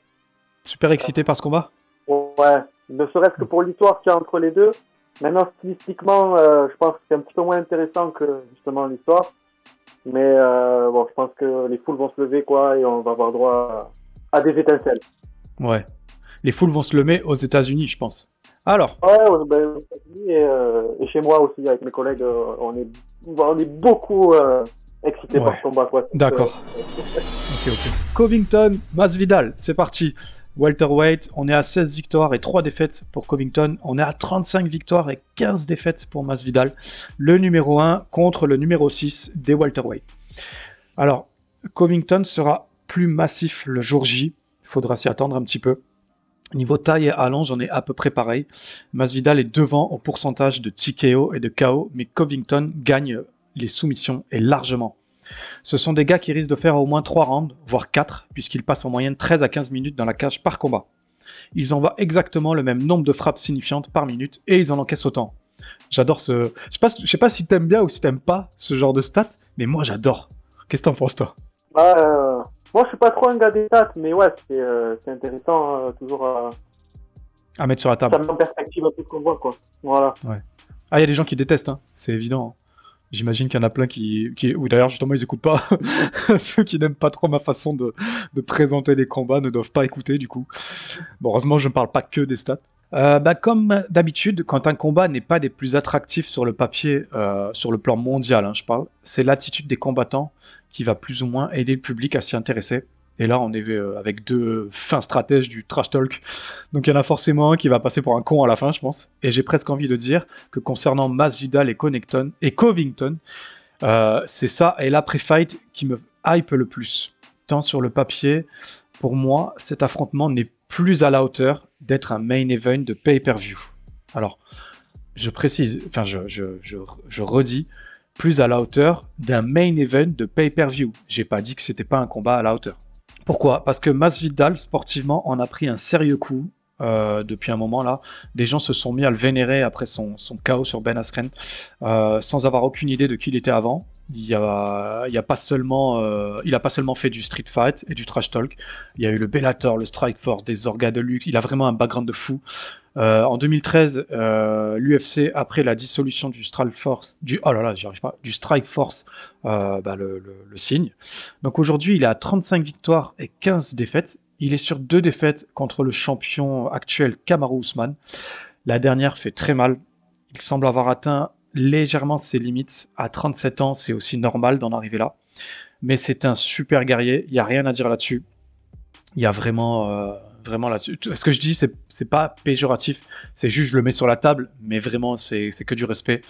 Super excité par ce combat? Ouais, ne serait-ce que pour l'histoire qu'il y a entre les deux. Maintenant, stylistiquement, euh, je pense que c'est un petit peu moins intéressant que justement l'histoire. Mais euh, bon, je pense que les foules vont se lever, quoi, et on va avoir droit à, à des étincelles. Ouais. les foules vont se lemer aux États-Unis, je pense. Alors, Ouais, aux- ben, aux États-Unis et, euh, et chez moi aussi, avec mes collègues, euh, on, est, on est beaucoup euh, excités par ce combat. D'accord. *laughs* ok, ok. Covington, Masvidal, c'est parti. Welterweight, on est à 16 victoires et 3 défaites pour Covington. On est à 35 victoires et 15 défaites pour Masvidal. Le numéro 1 contre le numéro 6 des welterweight. Alors, Covington sera plus massif le jour J. Il faudra s'y attendre un petit peu. Niveau taille et allonge, on est à peu près pareil. Masvidal est devant au pourcentage de TKO et de KO, mais Covington gagne les soumissions et largement. Ce sont des gars qui risquent de faire au moins 3 rounds, voire 4, puisqu'ils passent en moyenne 13 à 15 minutes dans la cage par combat. Ils envoient exactement le même nombre de frappes signifiantes par minute et ils en encaissent autant. J'adore ce. Je sais pas, je sais pas si t'aimes bien ou si t'aimes pas ce genre de stats, mais moi j'adore. Qu'est-ce que t'en penses toi? Bah, euh, moi, je suis pas trop un gars des stats, mais ouais, c'est euh, c'est intéressant, euh, toujours. euh, À mettre sur la ça table. met en perspective un peu ce qu'on voit, quoi. Voilà. Ah, il y a des gens qui détestent, hein. c'est évident. hein. J'imagine qu'il y en a plein qui, qui ou d'ailleurs justement ils écoutent pas. *laughs* Ceux qui n'aiment pas trop ma façon de, de présenter les combats ne doivent pas écouter du coup. Bon, heureusement je ne parle pas que des stats. Euh, bah, comme d'habitude, quand un combat n'est pas des plus attractifs sur le papier, euh, sur le plan mondial, hein, je parle, c'est l'attitude des combattants qui va plus ou moins aider le public à s'y intéresser. Et là, on est euh, avec deux fins stratèges du trash talk. Donc il y en a forcément un qui va passer pour un con à la fin, je pense. Et j'ai presque envie de dire que concernant Masvidal et Connecton et Covington, c'est ça et l'après-fight qui me hype le plus. Tant sur le papier, pour moi, cet affrontement n'est plus à la hauteur d'être un main event de pay-per-view. Alors, je précise, enfin je, redis, plus à la hauteur d'un main event de pay-per-view. J'ai pas dit que c'était pas un combat à la hauteur. Pourquoi? Parce que Masvidal, sportivement, en a pris un sérieux coup euh, depuis un moment là. Des gens se sont mis à le vénérer après son, son chaos sur Ben Askren, euh, sans avoir aucune idée de qui il était avant. Il y a, il a pas seulement, euh, il a pas seulement fait du street fight et du trash talk. Il y a eu le Bellator, le Strike Force, des orgas de luxe. Il a vraiment un background de fou. Euh, en 2013, euh, l'UFC, après la dissolution du Strike Force, du oh là là, j'y arrive pas, du Strike Force, euh, bah, le, le, le signe. Donc aujourd'hui, il à 35 victoires et 15 défaites. Il est sur deux défaites contre le champion actuel Kamaru Usman. La dernière fait très mal. Il semble avoir atteint légèrement ses limites. À 37 ans, c'est aussi normal d'en arriver là. Mais c'est un super guerrier. Il n'y a rien à dire là-dessus. Il y a vraiment, euh, vraiment là-dessus. Ce que je dis, c'est, c'est pas péjoratif. C'est juste, je le mets sur la table. Mais vraiment, c'est, que du respect.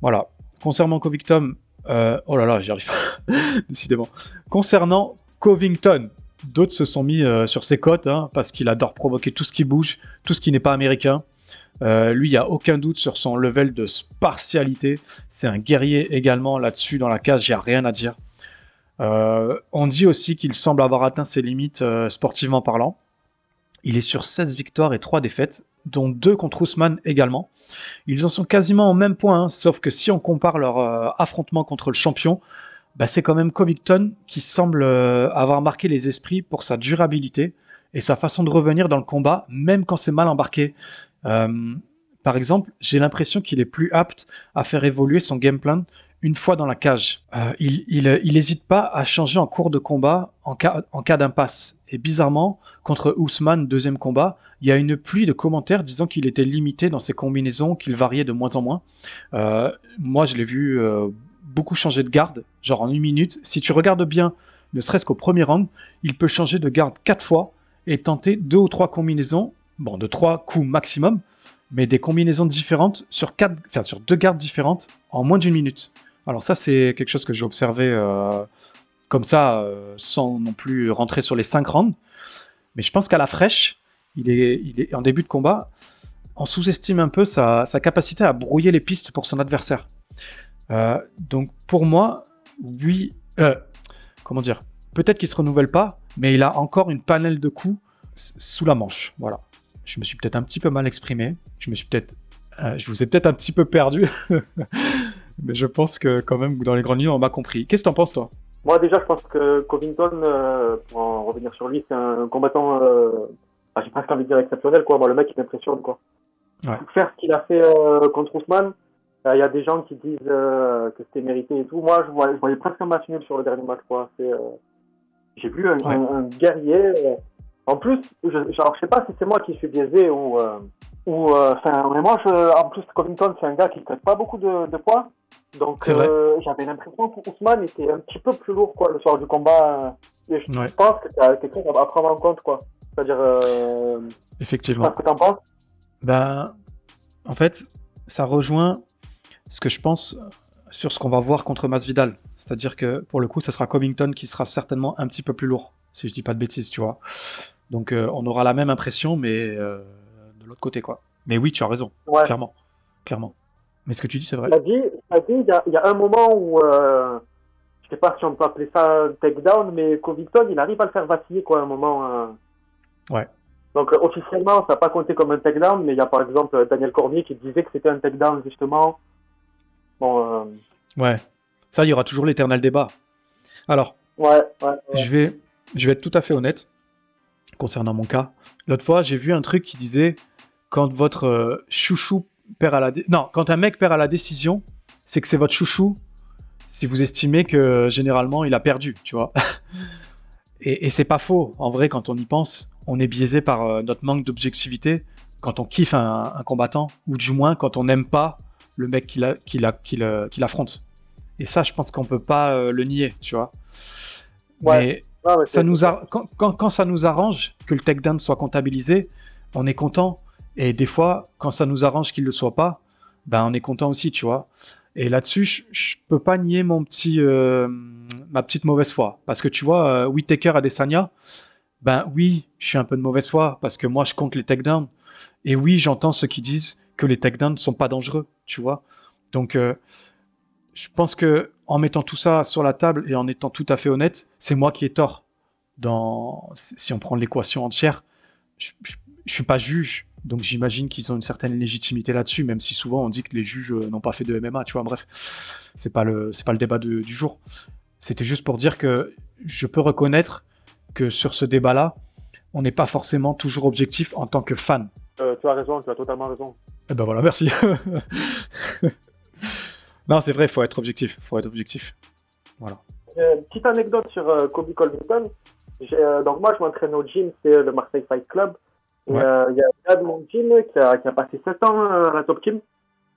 Voilà. Concernant Covington, euh, oh là là, j'y arrive pas. *laughs* Décidément. Concernant Covington, d'autres se sont mis euh, sur ses côtes hein, parce qu'il adore provoquer tout ce qui bouge, tout ce qui n'est pas américain. Euh, lui, il n'y a aucun doute sur son level de spartialité. C'est un guerrier également là-dessus dans la cage, il a rien à dire. Euh, on dit aussi qu'il semble avoir atteint ses limites sportivement parlant. Il est sur 16 victoires et 3 défaites, dont 2 contre Ousmane également. Ils en sont quasiment au même point, hein, sauf que si on compare leur affrontement contre le champion, bah, c'est quand même Covington qui semble euh, avoir marqué les esprits pour sa durabilité et sa façon de revenir dans le combat, même quand c'est mal embarqué. Euh, par exemple, j'ai l'impression qu'il est plus apte à faire évoluer son game plan une fois dans la cage. Euh, il n'hésite pas à changer en cours de combat en cas, en cas d'impasse. Et bizarrement, contre Ousmane, deuxième combat, il y a une pluie de commentaires disant qu'il était limité dans ses combinaisons, qu'il variait de moins en moins. Euh, moi, je l'ai vu euh, beaucoup changer de garde, genre en une minute. Si tu regardes bien, ne serait-ce qu'au premier round, il peut changer de garde quatre fois et tenter deux ou trois combinaisons, bon, de trois coups maximum, mais des combinaisons différentes sur, quatre, deux gardes différentes en moins d'une minute. Alors ça, c'est quelque chose que j'ai observé euh, comme ça, euh, sans non plus rentrer sur les cinq rounds. Mais je pense qu'à la fraîche, il est, en début de combat, on sous-estime un peu sa, capacité à brouiller les pistes pour son adversaire. Euh, donc pour moi, lui, euh, comment dire, peut-être qu'il se renouvelle pas, mais il a encore une panelle de coups sous la manche. Voilà. Je me suis peut-être un petit peu mal exprimé. Je me suis peut-être, euh, je vous ai peut-être un petit peu perdu, *laughs* mais je pense que quand même dans les grandes lignes on m'a compris. Qu'est-ce que t'en penses toi? Moi déjà, je pense que Covington, pour en revenir sur lui, c'est un combattant, j'ai presque envie de dire exceptionnel quoi. Moi, le mec il m'impressionne quoi. Ouais. Faire ce qu'il a fait contre Ousmane, il y a des gens qui disent que c'était mérité et tout. Moi, je voyais, je voyais presque un match nul sur le dernier match quoi. C'est j'ai vu un, Ouais. un, un guerrier. En plus, je, je sais pas si c'est moi qui suis biaisé ou. euh, ou euh, enfin, mais moi, je, en plus, Covington, c'est un gars qui ne pas beaucoup de, de poids. Donc, euh, j'avais l'impression qu'Ousmane était un petit peu plus lourd, quoi, le soir du combat. euh, Et je Ouais. pense que c'est quelque chose à prendre en compte, quoi. C'est-à-dire, euh, Effectivement. pas ce que t'en penses. Ben, en fait, ça rejoint ce que je pense sur ce qu'on va voir contre Masvidal. C'est-à-dire que pour le coup, ça sera Covington qui sera certainement un petit peu plus lourd, si je dis pas de bêtises, tu vois. Donc euh, on aura la même impression, mais euh, de l'autre côté, quoi. Mais oui, tu as raison, Ouais. clairement, clairement. Mais ce que tu dis, c'est vrai. Il dit, y a, il y a un moment où, euh, je sais pas si on peut appeler ça un takedown, mais Covington, il arrive à le faire vaciller, quoi, à un moment. euh. Ouais. Donc, officiellement, ça n'a pas compté comme un takedown, mais il y a par exemple Daniel Cormier qui disait que c'était un takedown, justement. Euh, Ouais. Ça, il y aura toujours l'éternel débat. Alors, ouais, ouais. ouais. Je vais, je vais être tout à fait honnête concernant mon cas. L'autre fois, j'ai vu un truc qui disait quand votre euh, chouchou perd à la dé- non, quand un mec perd à la décision, c'est que c'est votre chouchou. Si vous estimez que généralement il a perdu, tu vois. *laughs* et et c'est pas faux. En vrai, quand on y pense, on est biaisé par euh, notre manque d'objectivité quand on kiffe un, un combattant ou du moins quand on n'aime pas le mec qu'il euh, qu'il affronte. Et ça, je pense qu'on peut pas euh, le nier, tu vois. Ouais. Mais mais ça nous a... quand, quand, quand ça nous arrange que le takedown soit comptabilisé, on est content. Et des fois, quand ça nous arrange qu'il ne le soit pas, ben on est content aussi, tu vois. Et là-dessus, je, je peux pas nier mon petit, euh, ma petite mauvaise foi. Parce que tu vois, euh, Whittaker Adesanya, ben oui, je suis un peu de mauvaise foi parce que moi, je compte les takedowns. Et oui, j'entends ceux qui disent que les takedowns ne sont pas dangereux, tu vois. Donc, euh, je pense que en mettant tout ça sur la table et en étant tout à fait honnête, c'est moi qui ai tort. Dans, si on prend l'équation entière, je, je suis pas juge, donc j'imagine qu'ils ont une certaine légitimité là-dessus, même si souvent on dit que les juges euh, n'ont pas fait de MMA, tu vois. Bref, c'est pas le, c'est pas le débat du jour. C'était juste pour dire que je peux reconnaître que sur ce débat-là, on n'est pas forcément toujours objectif en tant que fan. Euh, tu as raison, tu as totalement raison. Eh ben voilà, merci. *laughs* non, c'est vrai, il faut être objectif. faut être objectif. Voilà. Euh, petite anecdote sur euh, Kobe euh, donc moi, je m'entraîne au gym, c'est le Marseille Fight Club. Ouais. Il y a un gars de mon gym qui a, qui a passé 7 ans à la Top Team.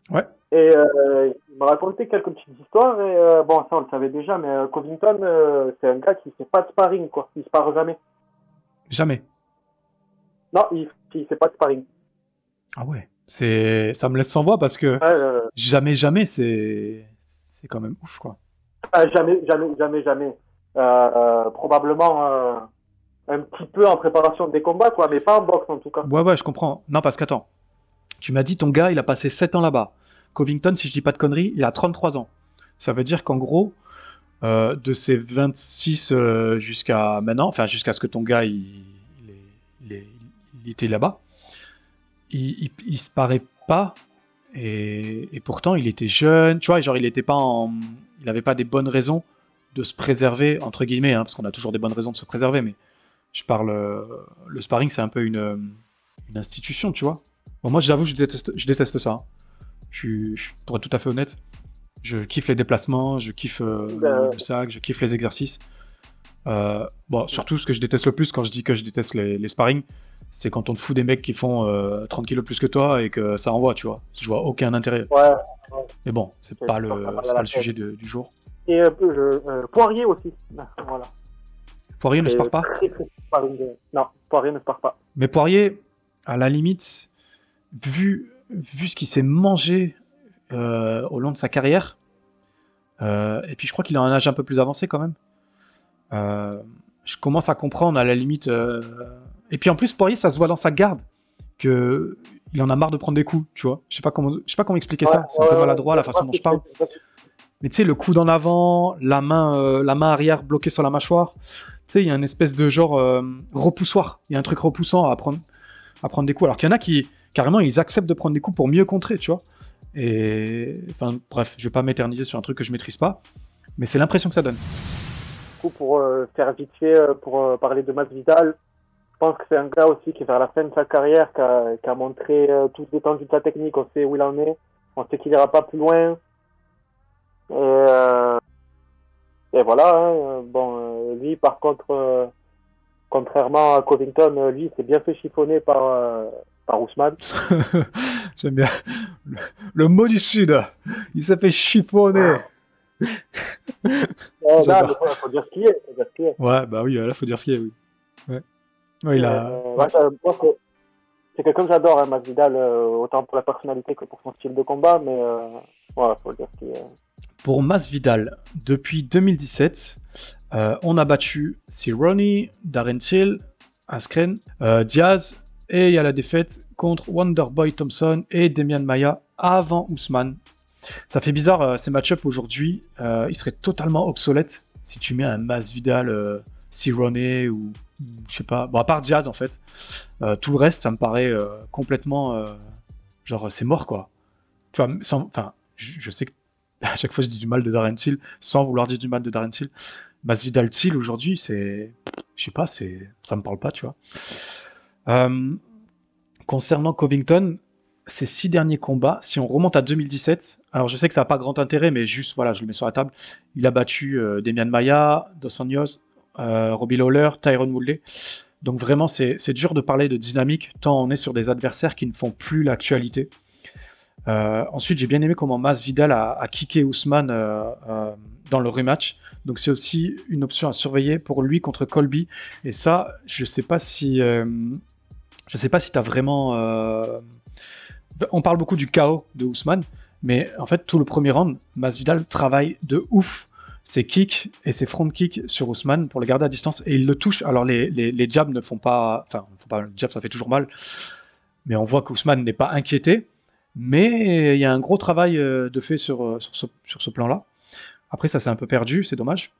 Ouais. Et il m'a raconté quelques petites histoires. Et bon, ça, on le savait déjà, mais Covington, c'est un gars qui fait pas de sparring, quoi. Il se parle jamais. Jamais. Non, il, il fait pas de sparring. Ah ouais. C'est, ça me laisse sans voix parce que euh, jamais, jamais, c'est, c'est quand même ouf, quoi. ah, jamais, jamais, jamais, jamais. Euh, euh, probablement euh, un petit peu en préparation des combats, quoi, mais pas en boxe en tout cas. Ouais, ouais, je comprends. Non, parce qu'attends. Tu m'as dit ton gars, il a passé 7 ans là-bas. Covington, si je dis pas de conneries, il a 33 ans. Ça veut dire qu'en gros, euh, de ses 26 euh, jusqu'à maintenant, enfin jusqu'à ce que ton gars il, il, est- il est- il était là-bas, il, il, il se paraît pas et, et pourtant il était jeune, tu vois, genre il était pas en, il avait pas des bonnes raisons de se préserver entre guillemets, hein, parce qu'on a toujours des bonnes raisons de se préserver, mais je parle, euh, le sparring c'est un peu une, une institution, tu vois. Bon, moi j'avoue je déteste, je déteste ça. hein. Je, suis- je, pour être tout à fait honnête, je kiffe les déplacements, je kiffe euh, Euh. le sac, je kiffe les exercices. Euh, bon, surtout ce que je déteste le plus quand je dis que je déteste les, les sparring, c'est quand on te fout des mecs qui font euh, 30 kilos plus que toi et que ça envoie, tu vois. Je vois aucun intérêt. Ouais. Mais bon, c'est pas le, pas le sujet de- du jour. Et euh, euh, Poirier aussi. Voilà. Poirier ne se part pas. Non, Poirier ne se part pas. Mais Poirier, à la limite, vu, vu ce qu'il s'est mangé au long de sa carrière, et puis je crois qu'il a un âge un peu plus avancé quand même, je commence à comprendre à la limite. euh, Et puis en plus, Poirier, ça se voit dans sa garde que il en a marre de prendre des coups, tu vois. Je sais pas comment, je sais pas comment expliquer ça. C'est un peu maladroit la façon dont je parle. Mais tu sais, le coude en avant, la main, euh, la main arrière bloquée sur la mâchoire. Tu sais, il y a une espèce de genre euh, repoussoir. Il y a un truc repoussant à prendre, à prendre des coups. Alors qu'il y en a qui, carrément, ils acceptent de prendre des coups pour mieux contrer, tu vois. Et enfin, bref, je vais pas m'éterniser sur un truc que je maîtrise pas, mais c'est l'impression que ça donne. Coup, pour euh, faire vite fait, euh, pour euh, parler de Masvidal, je pense que c'est un gars aussi qui, vers la fin de sa carrière, qui a, qui a montré toute l'étendue de sa technique. On sait où il en est. On sait qu'il ira pas plus loin. Et, euh, et voilà. hein, bon, lui, par contre, euh, Contrairement à Covington, lui, il s'est bien fait chiffonner par, euh, par Ousmane. *laughs* J'aime bien le, le mot du Sud. Il s'est fait chiffonner. *laughs* Non, faut, faut dire ce qu'il est. Faut dire ce qu'il est. Ouais, bah oui, là, faut dire ce qu'il y a, oui. Ouais. Ouais, il a... Euh, ouais, ça- moi, c'est- que j'adore, hein, Masvidal, euh, autant pour la personnalité que pour son style de combat, mais euh, ouais, faut dire ce qu'il est. Pour Masvidal, depuis 2017, euh, on a battu Cerrone, Darren Till, Askren, Diaz, et il y a la défaite contre Wonderboy Thompson et Demian Maia avant Ousmane. Ça fait bizarre euh, ces match-ups aujourd'hui. euh, ils seraient totalement obsolètes si tu mets un Masvidal, euh, ou je sais pas. Bon, à part Diaz en fait. Euh, tout le reste, ça me paraît euh, complètement genre c'est mort quoi. Tu vois, enfin, je, sais que *laughs* à chaque fois je dis du mal de Darren Till sans vouloir dire du mal de Darren Till. Masvidal Till aujourd'hui, c'est, je sais pas, ça me parle pas, tu vois. Concernant Covington, ses six derniers combats, si on remonte à 2017, alors je sais que ça n'a pas grand intérêt, mais juste voilà, je le mets sur la table. Il a battu euh, Demian Maia, Dos Anjos, euh, Robbie Lawler, Tyron Woodley. Donc vraiment, c'est dur de parler de dynamique tant on est sur des adversaires qui ne font plus l'actualité. Euh, ensuite, j'ai bien aimé comment Masvidal a, a kické Ousmane dans le rematch. Donc c'est aussi une option à surveiller pour lui contre Colby. Et ça, je sais pas si, je sais pas si t'as vraiment. On parle beaucoup du chaos de Ousmane, mais en fait tout le premier round, Masvidal travaille de ouf ses kicks et ses front kicks sur Ousmane pour le garder à distance et il le touche. Alors les, les, jabs ne font pas, enfin, le jab, ça fait toujours mal, mais on voit qu'Ousmane n'est pas inquiété. Mais il y a un gros travail euh, de fait sur, euh, sur ce, plan-là. Après, ça s'est un peu perdu, c'est dommage.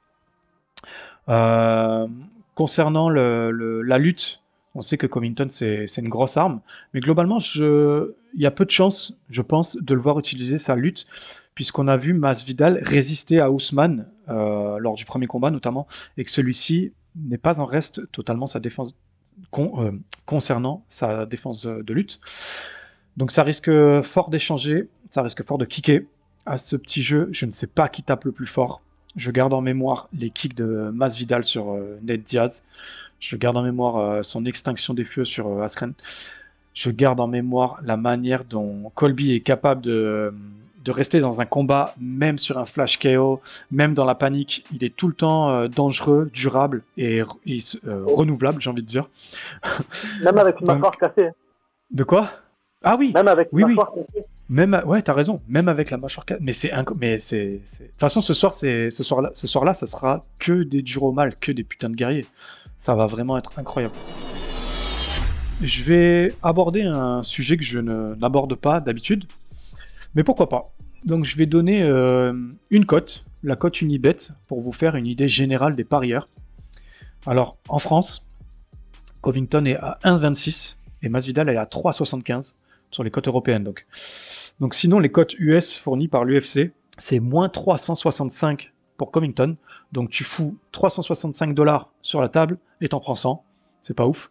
Euh, concernant la lutte, on sait que Covington c'est une grosse arme, mais globalement, je- il y a peu de chances, je pense, de le voir utiliser sa lutte, puisqu'on a vu Masvidal résister à Ousmane euh, lors du premier combat notamment, et que celui-ci n'est pas en reste totalement sa défense euh, concernant sa défense de lutte. Donc ça risque fort d'échanger, ça risque fort de kicker à ce petit jeu. Je ne sais pas qui tape le plus fort. Je garde en mémoire les kicks de Masvidal sur euh, Ned Diaz. Je garde en mémoire son extinction des feux sur Askren. Je garde en mémoire la manière dont Colby est capable de, de rester dans un combat, même sur un flash KO, même dans la panique. Il est tout le temps euh, dangereux, durable et, et, euh, renouvelable, j'ai envie de dire. Même avec une mâchoire cassée. De quoi? Ah oui, Même avec une Oui, oui. mâchoire cassée. Même, à- ouais, t'as raison. Même avec la mâchoire 4. Mais c'est, mais de toute façon, ce soir, c'est, ce soir-là, ce soir-là, ça sera que des durs au mal, que des putains de guerriers. Ça va vraiment être incroyable. Je vais aborder un sujet que je n'aborde pas d'habitude, mais pourquoi pas. Donc, je vais donner euh, une cote, la cote Unibet, pour vous faire une idée générale des parieurs. Alors, en France, Covington est à 1,26 et Masvidal est à 3,75 sur les cotes européennes. Donc, donc sinon, les cotes US fournies par l'UFC, c'est moins 365 pour Covington. Donc tu fous 365 dollars sur la table et t'en prends 100. C'est pas ouf.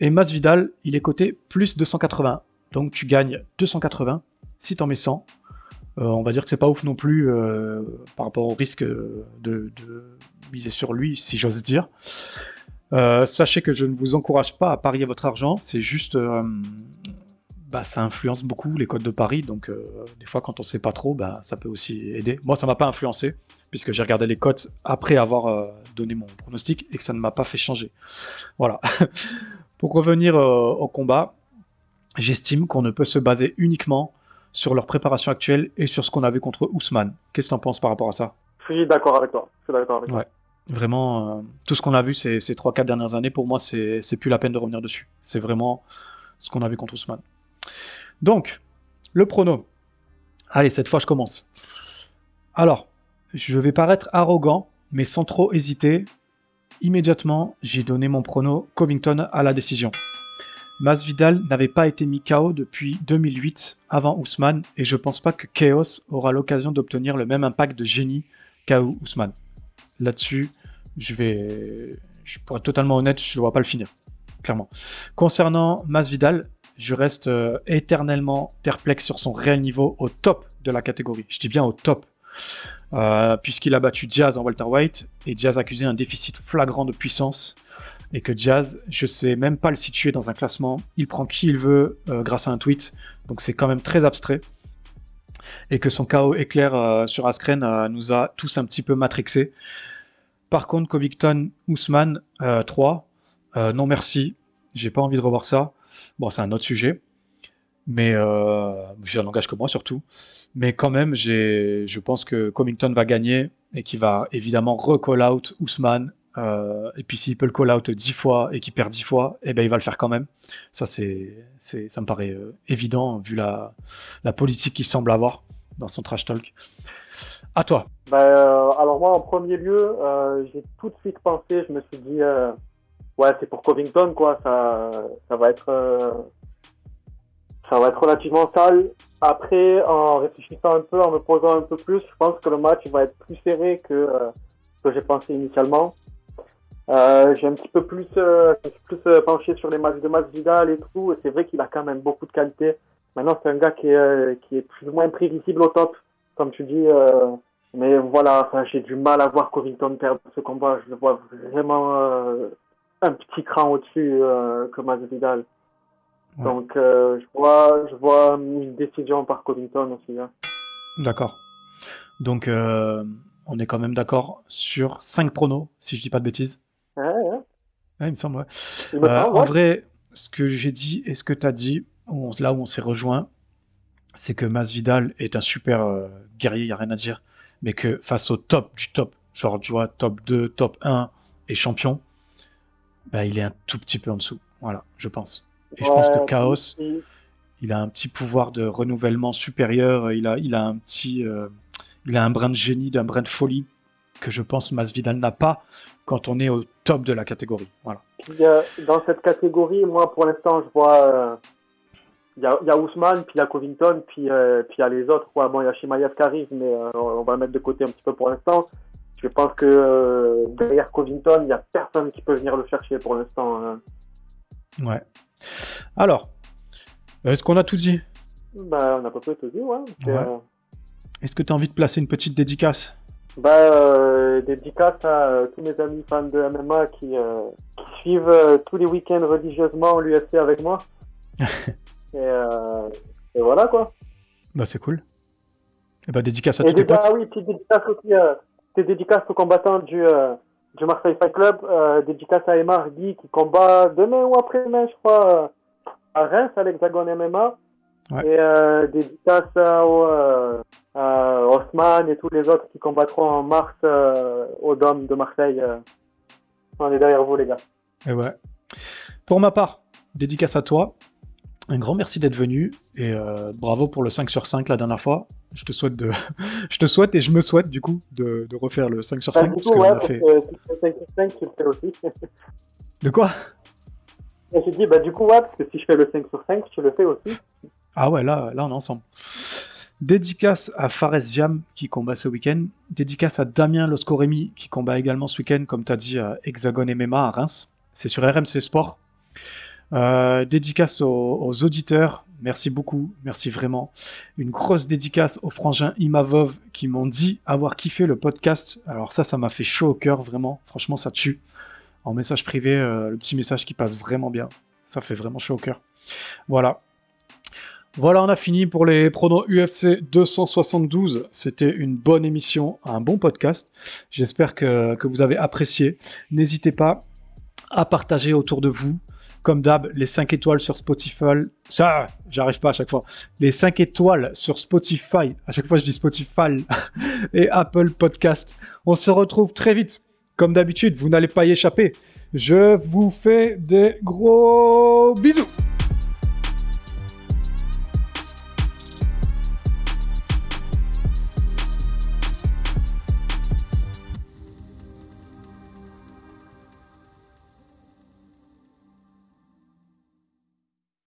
Et Masvidal, il est coté plus 280. Donc tu gagnes 280 si t'en mets 100. Euh, on va dire que c'est pas ouf non plus euh, par rapport au risque euh, de, miser sur lui, si j'ose dire. Sachez que je ne vous encourage pas à parier votre argent, c'est juste bah, ça influence beaucoup les codes de Paris, donc euh, des fois quand on sait pas trop, bah, ça peut aussi aider. Moi, ça m'a pas influencé, puisque j'ai regardé les cotes après avoir euh, donné mon pronostic et que ça ne m'a pas fait changer. Voilà. *laughs* Pour revenir euh, au combat, j'estime qu'on ne peut se baser uniquement sur leur préparation actuelle et sur ce qu'on a vu contre Ousmane. Qu'est-ce que tu en penses par rapport à ça? Je suis d'accord avec toi. Je suis d'accord avec toi. Ouais. Vraiment, tout ce qu'on a vu ces, ces 3-4 dernières années, pour moi, c'est c'est plus la peine de revenir dessus. C'est vraiment ce qu'on a vu contre Ousmane. Donc, le prono. Allez, cette fois, je commence. Alors, je vais paraître arrogant, mais sans trop hésiter. Immédiatement, j'ai donné mon prono Covington à la décision. Masvidal n'avait pas été mis KO depuis 2008 avant Ousmane et je pense pas que Chaos aura l'occasion d'obtenir le même impact de génie qu'a Ousmane. Là-dessus, je vais, pour être totalement honnête, je ne vois pas le finir, clairement. Concernant Masvidal, je reste euh, éternellement perplexe sur son réel niveau au top de la catégorie. Je dis bien au top. Euh, puisqu'il a battu Diaz en welterweight et Diaz accusé un déficit flagrant de puissance et que Diaz, je sais même pas le situer dans un classement. Il prend qui il veut euh, grâce à un tweet, donc c'est quand même très abstrait. Et que son chaos éclair sur Askren nous a tous un petit peu matrixés. Par contre, Covington, Ousmane, 3. non merci, j'ai pas envie de revoir ça. Bon, c'est un autre sujet. Mais ça n'engage que moi surtout. Mais quand même, je pense que Covington va gagner et qu'il va évidemment recall out Ousmane euh, et puis s'il peut le call out 10 fois et qu'il perd 10 fois, eh ben, il va le faire quand même. Ça, c'est, ça me paraît euh, évident vu la, la politique qu'il semble avoir dans son trash talk. À toi. Euh, alors moi, en premier lieu, j'ai tout de suite pensé, je me suis dit, ouais, c'est pour Covington, quoi. Ça, ça va être, ça va être relativement sale. Après, en réfléchissant un peu, en me posant un peu plus, je pense que le match va être plus serré que que j'ai pensé initialement. Euh, j'ai un petit peu plus, euh, plus euh, penché sur les matchs de Masvidal et tout. Et c'est vrai qu'il a quand même beaucoup de qualité. Maintenant, c'est un gars qui est, qui est plus ou moins prévisible au top, comme tu dis. mais voilà, j'ai du mal à voir Covington perdre ce combat. Je le vois vraiment un petit cran au-dessus que Masvidal. Donc, je vois, je vois une décision par Covington aussi. Hein. D'accord. Donc, on est quand même d'accord sur 5 pronos, si je dis pas de bêtises. Ouais, il me semble, euh, En vrai, ce que j'ai dit et ce que tu as dit, là où on s'est rejoint, c'est que Masvidal est un super euh, guerrier, il n'y a rien à dire, mais que face au top du top, genre tu vois, top 2, top 1 et champion, bah, il est un tout petit peu en dessous. Voilà, je pense. Et je pense que Chaos, il a un petit pouvoir de renouvellement supérieur, il a, il a un petit. Euh, il a un brin de génie, d'un brin de folie que je pense Masvidal n'a pas quand on est au top de la catégorie. Voilà. Dans cette catégorie, moi, pour l'instant, je vois. Euh, il y, a, y, a, Ousmane, puis il y a Covington, puis euh, puis il y a les autres. Bon, il y a Shimaev qui arrive, mais euh, on va le mettre de côté un petit peu pour l'instant. Je pense que derrière Covington, il n'y a personne qui peut venir le chercher pour l'instant. Hein. Ouais. Alors, est-ce qu'on a tout dit? Bah, On a pas peu tout dit, ouais. Est-ce que tu as envie de placer une petite dédicace? Bah, euh, dédicace à euh, tous mes amis fans de MMA qui, euh, suivent euh, tous les week-ends religieusement l'UFC avec moi. *laughs* et, et, voilà quoi. Bah c'est cool. Et bah dédicace à tous tes potes. Ah oui, petite dédicace aussi, dédicace aux combattants du, du Marseille Fight Club, dédicace à Emar Guy qui combat demain ou après-demain je crois à Reims à l'Hexagone MMA. Et euh, dédicace euh, à Osman et tous les autres qui combattront en mars euh, au Dôme de Marseille. Euh. On est derrière vous, les gars. Et ouais. Pour ma part, dédicace à toi. Un grand merci d'être venu et euh, bravo pour le 5 sur 5 la dernière fois. Je te souhaite de, *laughs* je te souhaite et je me souhaite du coup de, de refaire le 5 sur 5 bah, parce coup, ouais, fait... que si tu fais 5 sur 5, tu le fais aussi. *laughs* de quoi? J'ai dit bah du coup ouais parce que si je fais le 5 sur 5, tu le fais aussi. Ah ouais, là, là on est ensemble. Dédicace à Fares Jam qui combat ce week-end. Dédicace à Damien Loscoremi qui combat également ce week-end, comme tu as dit, à Hexagone MMA à Reims. C'est sur RMC Sport. Euh, dédicace aux, auditeurs. Merci beaucoup. Merci vraiment. Une grosse dédicace aux frangins Imavov qui m'ont dit avoir kiffé le podcast. Alors ça, ça m'a fait chaud au cœur, vraiment. Franchement, ça tue. En message privé, euh, le petit message qui passe vraiment bien. Ça fait vraiment chaud au cœur. Voilà. Voilà, on a fini pour les pronos UFC 272. C'était une bonne émission, un bon podcast. J'espère que, vous avez apprécié. N'hésitez pas à partager autour de vous. Comme d'hab, les 5 étoiles sur Spotify. Ça, j'arrive pas à chaque fois. Les 5 étoiles sur Spotify. À chaque fois, je dis Spotify *laughs* et Apple Podcast. On se retrouve très vite. Comme d'habitude, vous n'allez pas y échapper. Je vous fais des gros bisous.